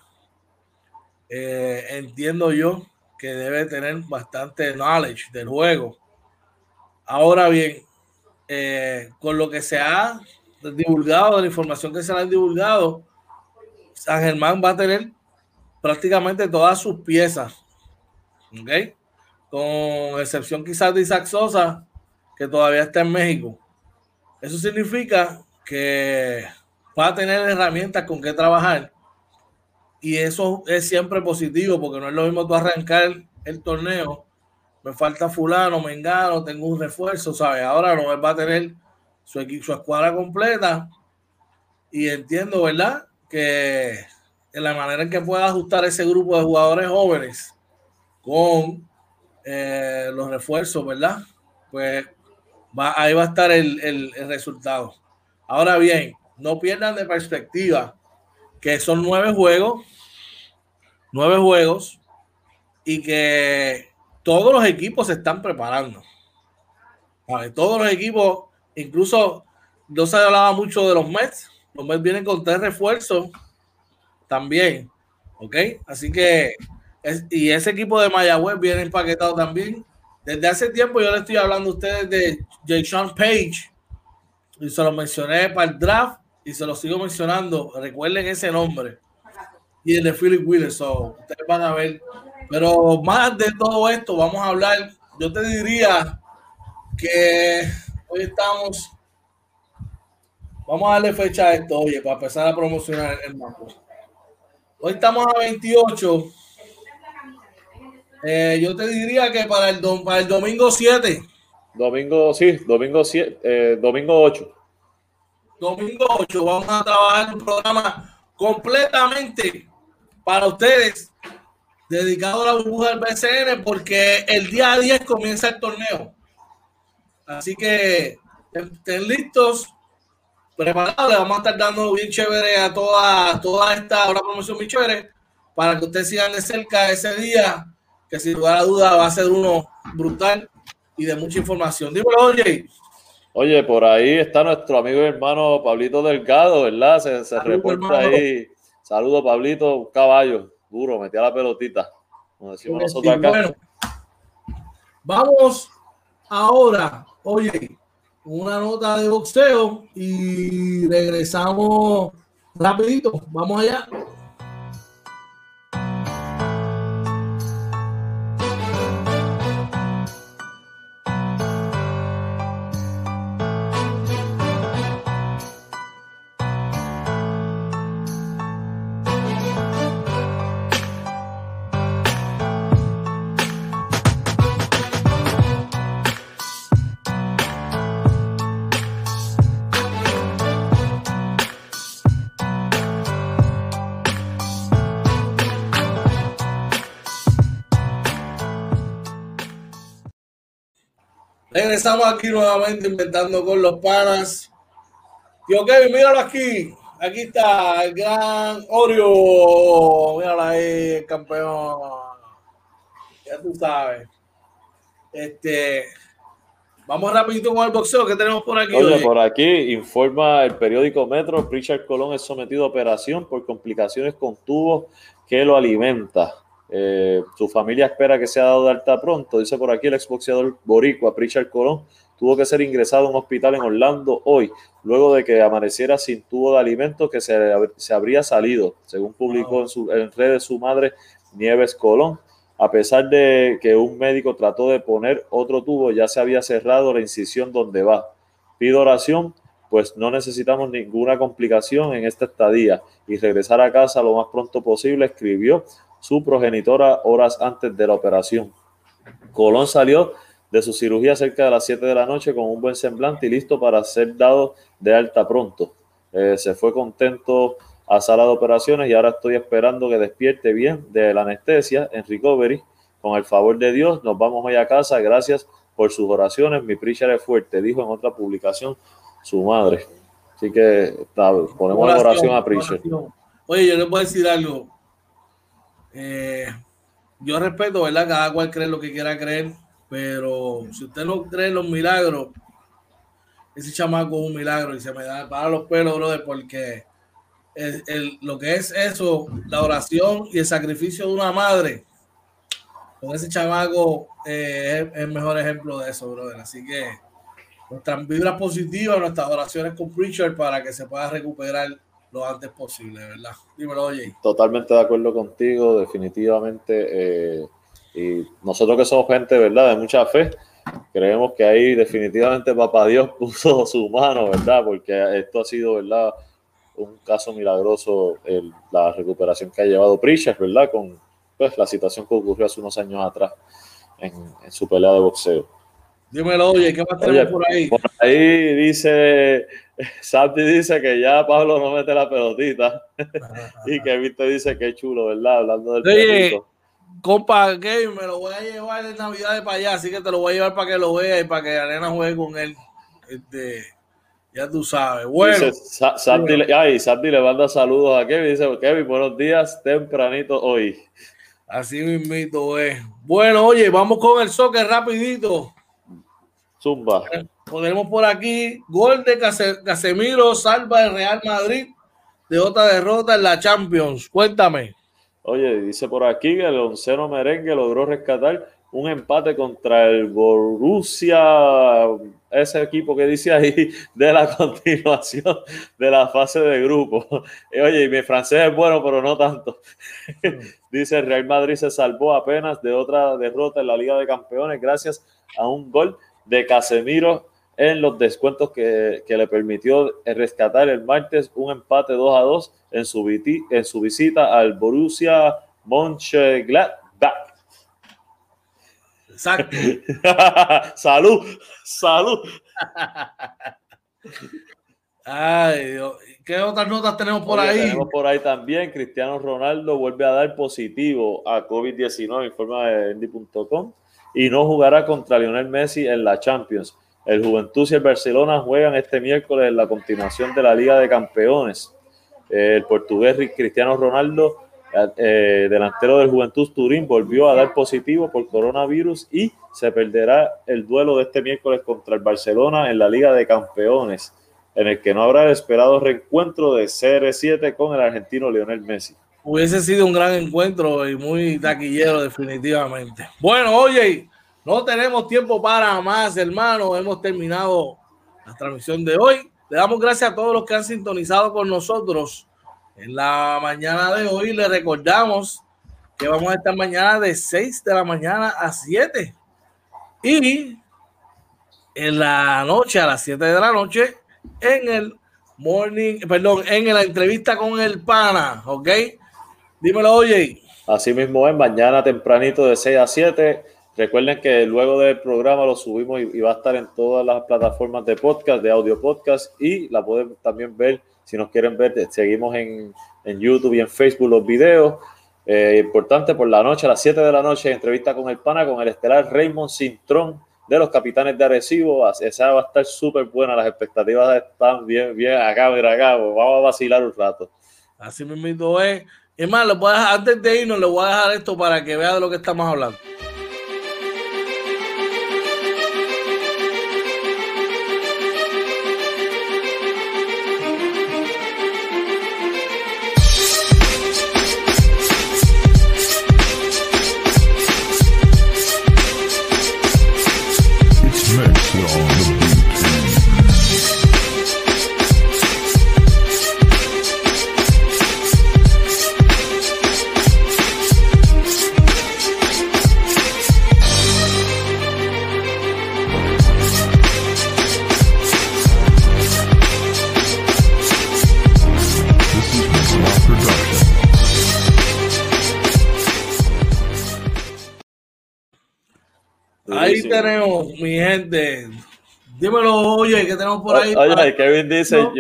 eh, entiendo yo que debe tener bastante knowledge del juego. Ahora bien, eh, con lo que se ha divulgado, de la información que se ha divulgado, San Germán va a tener prácticamente todas sus piezas, ¿ok? Con excepción quizás de Isaac Sosa, que todavía está en México. Eso significa que va a tener herramientas con que trabajar y eso es siempre positivo porque no es lo mismo tú arrancar el torneo, me falta fulano, me engano, tengo un refuerzo, ¿sabes? Ahora no va a tener su equipo, su escuadra completa y entiendo, ¿verdad? Que en la manera en que pueda ajustar ese grupo de jugadores jóvenes con eh, los refuerzos, ¿verdad? Pues ahí va a estar el, el, el resultado. Ahora bien, no pierdan de perspectiva que son nueve juegos, nueve juegos, y que todos los equipos se están preparando. Todos los equipos, incluso no se hablaba mucho de los Mets, los Mets vienen con tres refuerzos también, ¿ok? Así que, y ese equipo de Mayagüez viene empaquetado también. Desde hace tiempo yo le estoy hablando a ustedes de Jason Page, y se lo mencioné para el draft, y se lo sigo mencionando. Recuerden ese nombre. Y el de Philip Wheeler. So, ustedes van a ver. Pero más de todo esto, vamos a hablar. Yo te diría que hoy estamos. Vamos a darle fecha a esto, oye, para empezar a promocionar el mapa. Hoy estamos a 28. Eh, yo te diría que para el, dom para el domingo 7. Domingo, sí, domingo 7, eh, domingo 8 domingo 8 vamos a trabajar un programa completamente para ustedes dedicado a la burbuja del BCN porque el día 10 comienza el torneo. Así que estén listos, preparados, le vamos a estar dando bien chévere a toda, toda esta hora promoción bien chévere para que ustedes sigan de cerca ese día, que sin lugar a duda va a ser uno brutal y de mucha información. Dímelo, oye. Oye, por ahí está nuestro amigo y hermano Pablito Delgado, ¿verdad? Se, se reporta ahí. Saludos, Pablito, un caballo, duro, metía la pelotita. Como decimos nosotros acá. Bueno, vamos ahora, oye, una nota de boxeo y regresamos rapidito. Vamos allá. Regresamos aquí nuevamente inventando con los panas. Tío Kevin, míralo aquí. Aquí está el gran Oreo. Míralo ahí, campeón. Ya tú sabes. Este, Vamos rapidito con el boxeo que tenemos por aquí. Oye, oye. por aquí informa el periódico Metro, Richard Colón es sometido a operación por complicaciones con tubos que lo alimenta. Eh, su familia espera que sea dado de alta pronto. Dice por aquí el exboxeador boricua, Richard Colón, tuvo que ser ingresado a un hospital en Orlando hoy, luego de que amaneciera sin tubo de alimentos que se, se habría salido, según publicó en, su, en redes su madre Nieves Colón. A pesar de que un médico trató de poner otro tubo, ya se había cerrado la incisión donde va. Pido oración, pues no necesitamos ninguna complicación en esta estadía y regresar a casa lo más pronto posible, escribió su progenitora horas antes de la operación. Colón salió de su cirugía cerca de las 7 de la noche con un buen semblante y listo para ser dado de alta pronto. Eh, se fue contento a sala de operaciones y ahora estoy esperando que despierte bien de la anestesia en recovery. Con el favor de Dios, nos vamos hoy a casa. Gracias por sus oraciones. Mi Pritchard es fuerte, dijo en otra publicación su madre. Así que ponemos la oración a oración. Oye, yo les voy a decir algo. Eh, yo respeto, ¿verdad? Cada cual cree lo que quiera creer, pero si usted no cree en los milagros, ese chamaco es un milagro y se me da para los pelos, brother, porque el, el- lo que es eso, la oración y el sacrificio de una madre, con ese chamaco eh, es es el mejor ejemplo de eso, brother. Así que nuestras vibras positivas, nuestras oraciones con Preacher para que se pueda recuperar lo antes posible, ¿verdad? Dímelo, oye. Totalmente de acuerdo contigo, definitivamente. eh, y nosotros que somos gente, ¿verdad? De mucha fe, creemos que ahí definitivamente Papá Dios puso su mano, ¿verdad? Porque esto ha sido, ¿verdad? Un caso milagroso, la recuperación que ha llevado Pritchard, ¿verdad? Con pues, la situación que ocurrió hace unos años atrás en su pelea de boxeo. Dímelo, oye, ¿qué más Oye, tenemos por ahí? Por ahí dice, Santi dice que ya Pablo no mete la pelotita y que Víctor dice que es chulo, ¿verdad? Hablando del Oye. Compa, Gay, me lo voy a llevar en Navidad para allá, así que te lo voy a llevar para que lo vea y para que Arena juegue con él. Este, ya tú sabes. Bueno, Dice, ay, Santi le manda saludos a Kevin. Dice, Kevin, buenos días, tempranito hoy. así mismito es. Bueno, oye, vamos con el soccer rapidito. Zumba. Ponemos por aquí gol de Case- Casemiro, salva el Real Madrid de otra derrota en la Champions. Cuéntame. Oye, dice por aquí que el onceno merengue logró rescatar un empate contra el Borussia, ese equipo que dice ahí de la continuación de la fase de grupo. Oye, y mi francés es bueno, pero no tanto. dice el Real Madrid se salvó apenas de otra derrota en la Liga de Campeones gracias a un gol de Casemiro en los descuentos que, que le permitió rescatar el martes un empate 2 a 2 en su, viti- en su visita al Borussia Mönchengladbach. Exacto. salud, salud. Ay, Dios. ¿Qué otras notas tenemos por Oye, ahí? Tenemos por ahí también, Cristiano Ronaldo vuelve a dar positivo a COVID-19, informa de Endy.com, y no jugará contra Lionel Messi en la Champions. El Juventus y el Barcelona juegan este miércoles en la continuación de la Liga de Campeones. Eh, el portugués Cristiano Ronaldo, eh, delantero del Juventus Turín, volvió a dar positivo por coronavirus y se perderá el duelo de este miércoles contra el Barcelona en la Liga de Campeones, en el que no habrá el esperado reencuentro de CR7 con el argentino Lionel Messi. Hubiese sido un gran encuentro y muy taquillero, definitivamente. Bueno, oye, no tenemos tiempo para más, hermano. Hemos terminado la transmisión de hoy. Le damos gracias a todos los que han sintonizado con nosotros en la mañana de hoy. Le recordamos que vamos a estar mañana de 6 de la mañana a 7 y en la noche, a las 7 de la noche, en el morning, perdón, en la entrevista con el pana, ¿ok? Dímelo, oye. Así mismo es, mañana tempranito de 6 a 7. Recuerden que luego del programa lo subimos y, y va a estar en todas las plataformas de podcast, de audio podcast, y la pueden también ver, si nos quieren ver, seguimos en, en YouTube y en Facebook los videos. Eh, importante, por la noche, a las 7 de la noche, entrevista con el pana, con el estelar Raymond Cintrón de los capitanes de Arecibo. Esa va a estar súper buena, las expectativas están bien, bien acá, mira acá, vamos a vacilar un rato. Así mismo es. Es más, le voy a antes de irnos, le voy a dejar esto para que vea de lo que estamos hablando. Ahí tenemos, mi gente. Dímelo, oye, ¿qué tenemos por ahí? Oye, para... Kevin dice, ¿No?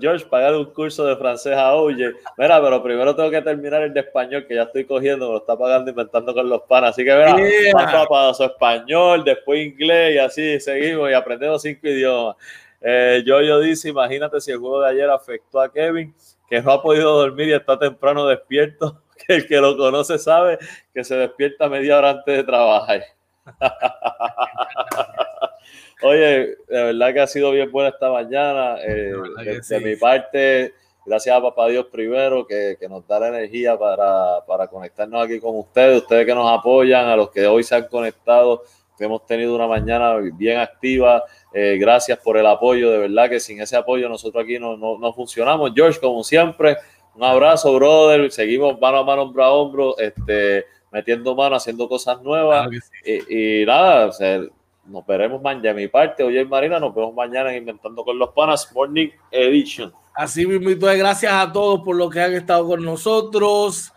George, pagar un curso de francés a Oye. Mira, pero primero tengo que terminar el de español, que ya estoy cogiendo, me lo está pagando inventando con los panas. Así que, mira, yeah. paso a paso, español, después inglés, y así seguimos y aprendemos cinco idiomas. Eh, yo, yo dice, imagínate si el juego de ayer afectó a Kevin, que no ha podido dormir y está temprano despierto, que el que lo conoce sabe que se despierta media hora antes de trabajar. Oye, de verdad que ha sido bien buena esta mañana. Eh, de, sí. de, mi parte, gracias a Papá Dios primero, que, que nos da la energía para, para, conectarnos aquí con ustedes, ustedes que nos apoyan, a los que hoy se han conectado, que hemos tenido una mañana bien activa. Eh, gracias por el apoyo, de verdad que sin ese apoyo nosotros aquí no, no, no funcionamos. George, como siempre, un abrazo, brother. Seguimos mano a mano, hombro a hombro, este, metiendo mano, haciendo cosas nuevas. Claro sí. y, y, nada, o sea, nos veremos mañana. De mi parte, hoy en Marina, nos vemos mañana en Inventando con los Panas Morning Edition. Así mismo, gracias a todos por lo que han estado con nosotros.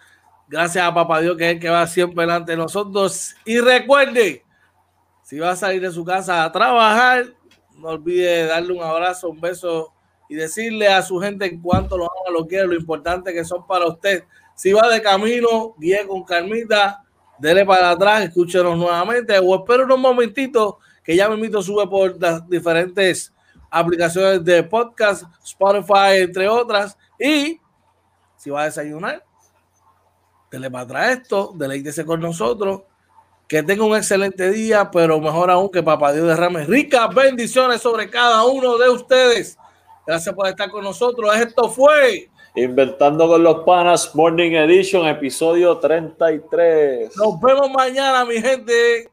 Gracias a Papá Dios, que es el que va siempre delante de nosotros. Y recuerde, si va a salir de su casa a trabajar, no olvide darle un abrazo, un beso y decirle a su gente en cuanto lo ama, lo quiere, lo importante que son para usted. Si va de camino, guíe con calmita, dele para atrás, escúchenos nuevamente o espero unos momentitos que ya me invito sube por las diferentes aplicaciones de podcast, Spotify, entre otras. Y si va a desayunar, dele para atrás esto, deleítese con nosotros. Que tenga un excelente día, pero mejor aún que Papá Dios derrame ricas bendiciones sobre cada uno de ustedes. Gracias por estar con nosotros. Esto fue Inventando con los Panas Morning Edition, episodio 33. Nos vemos mañana, mi gente.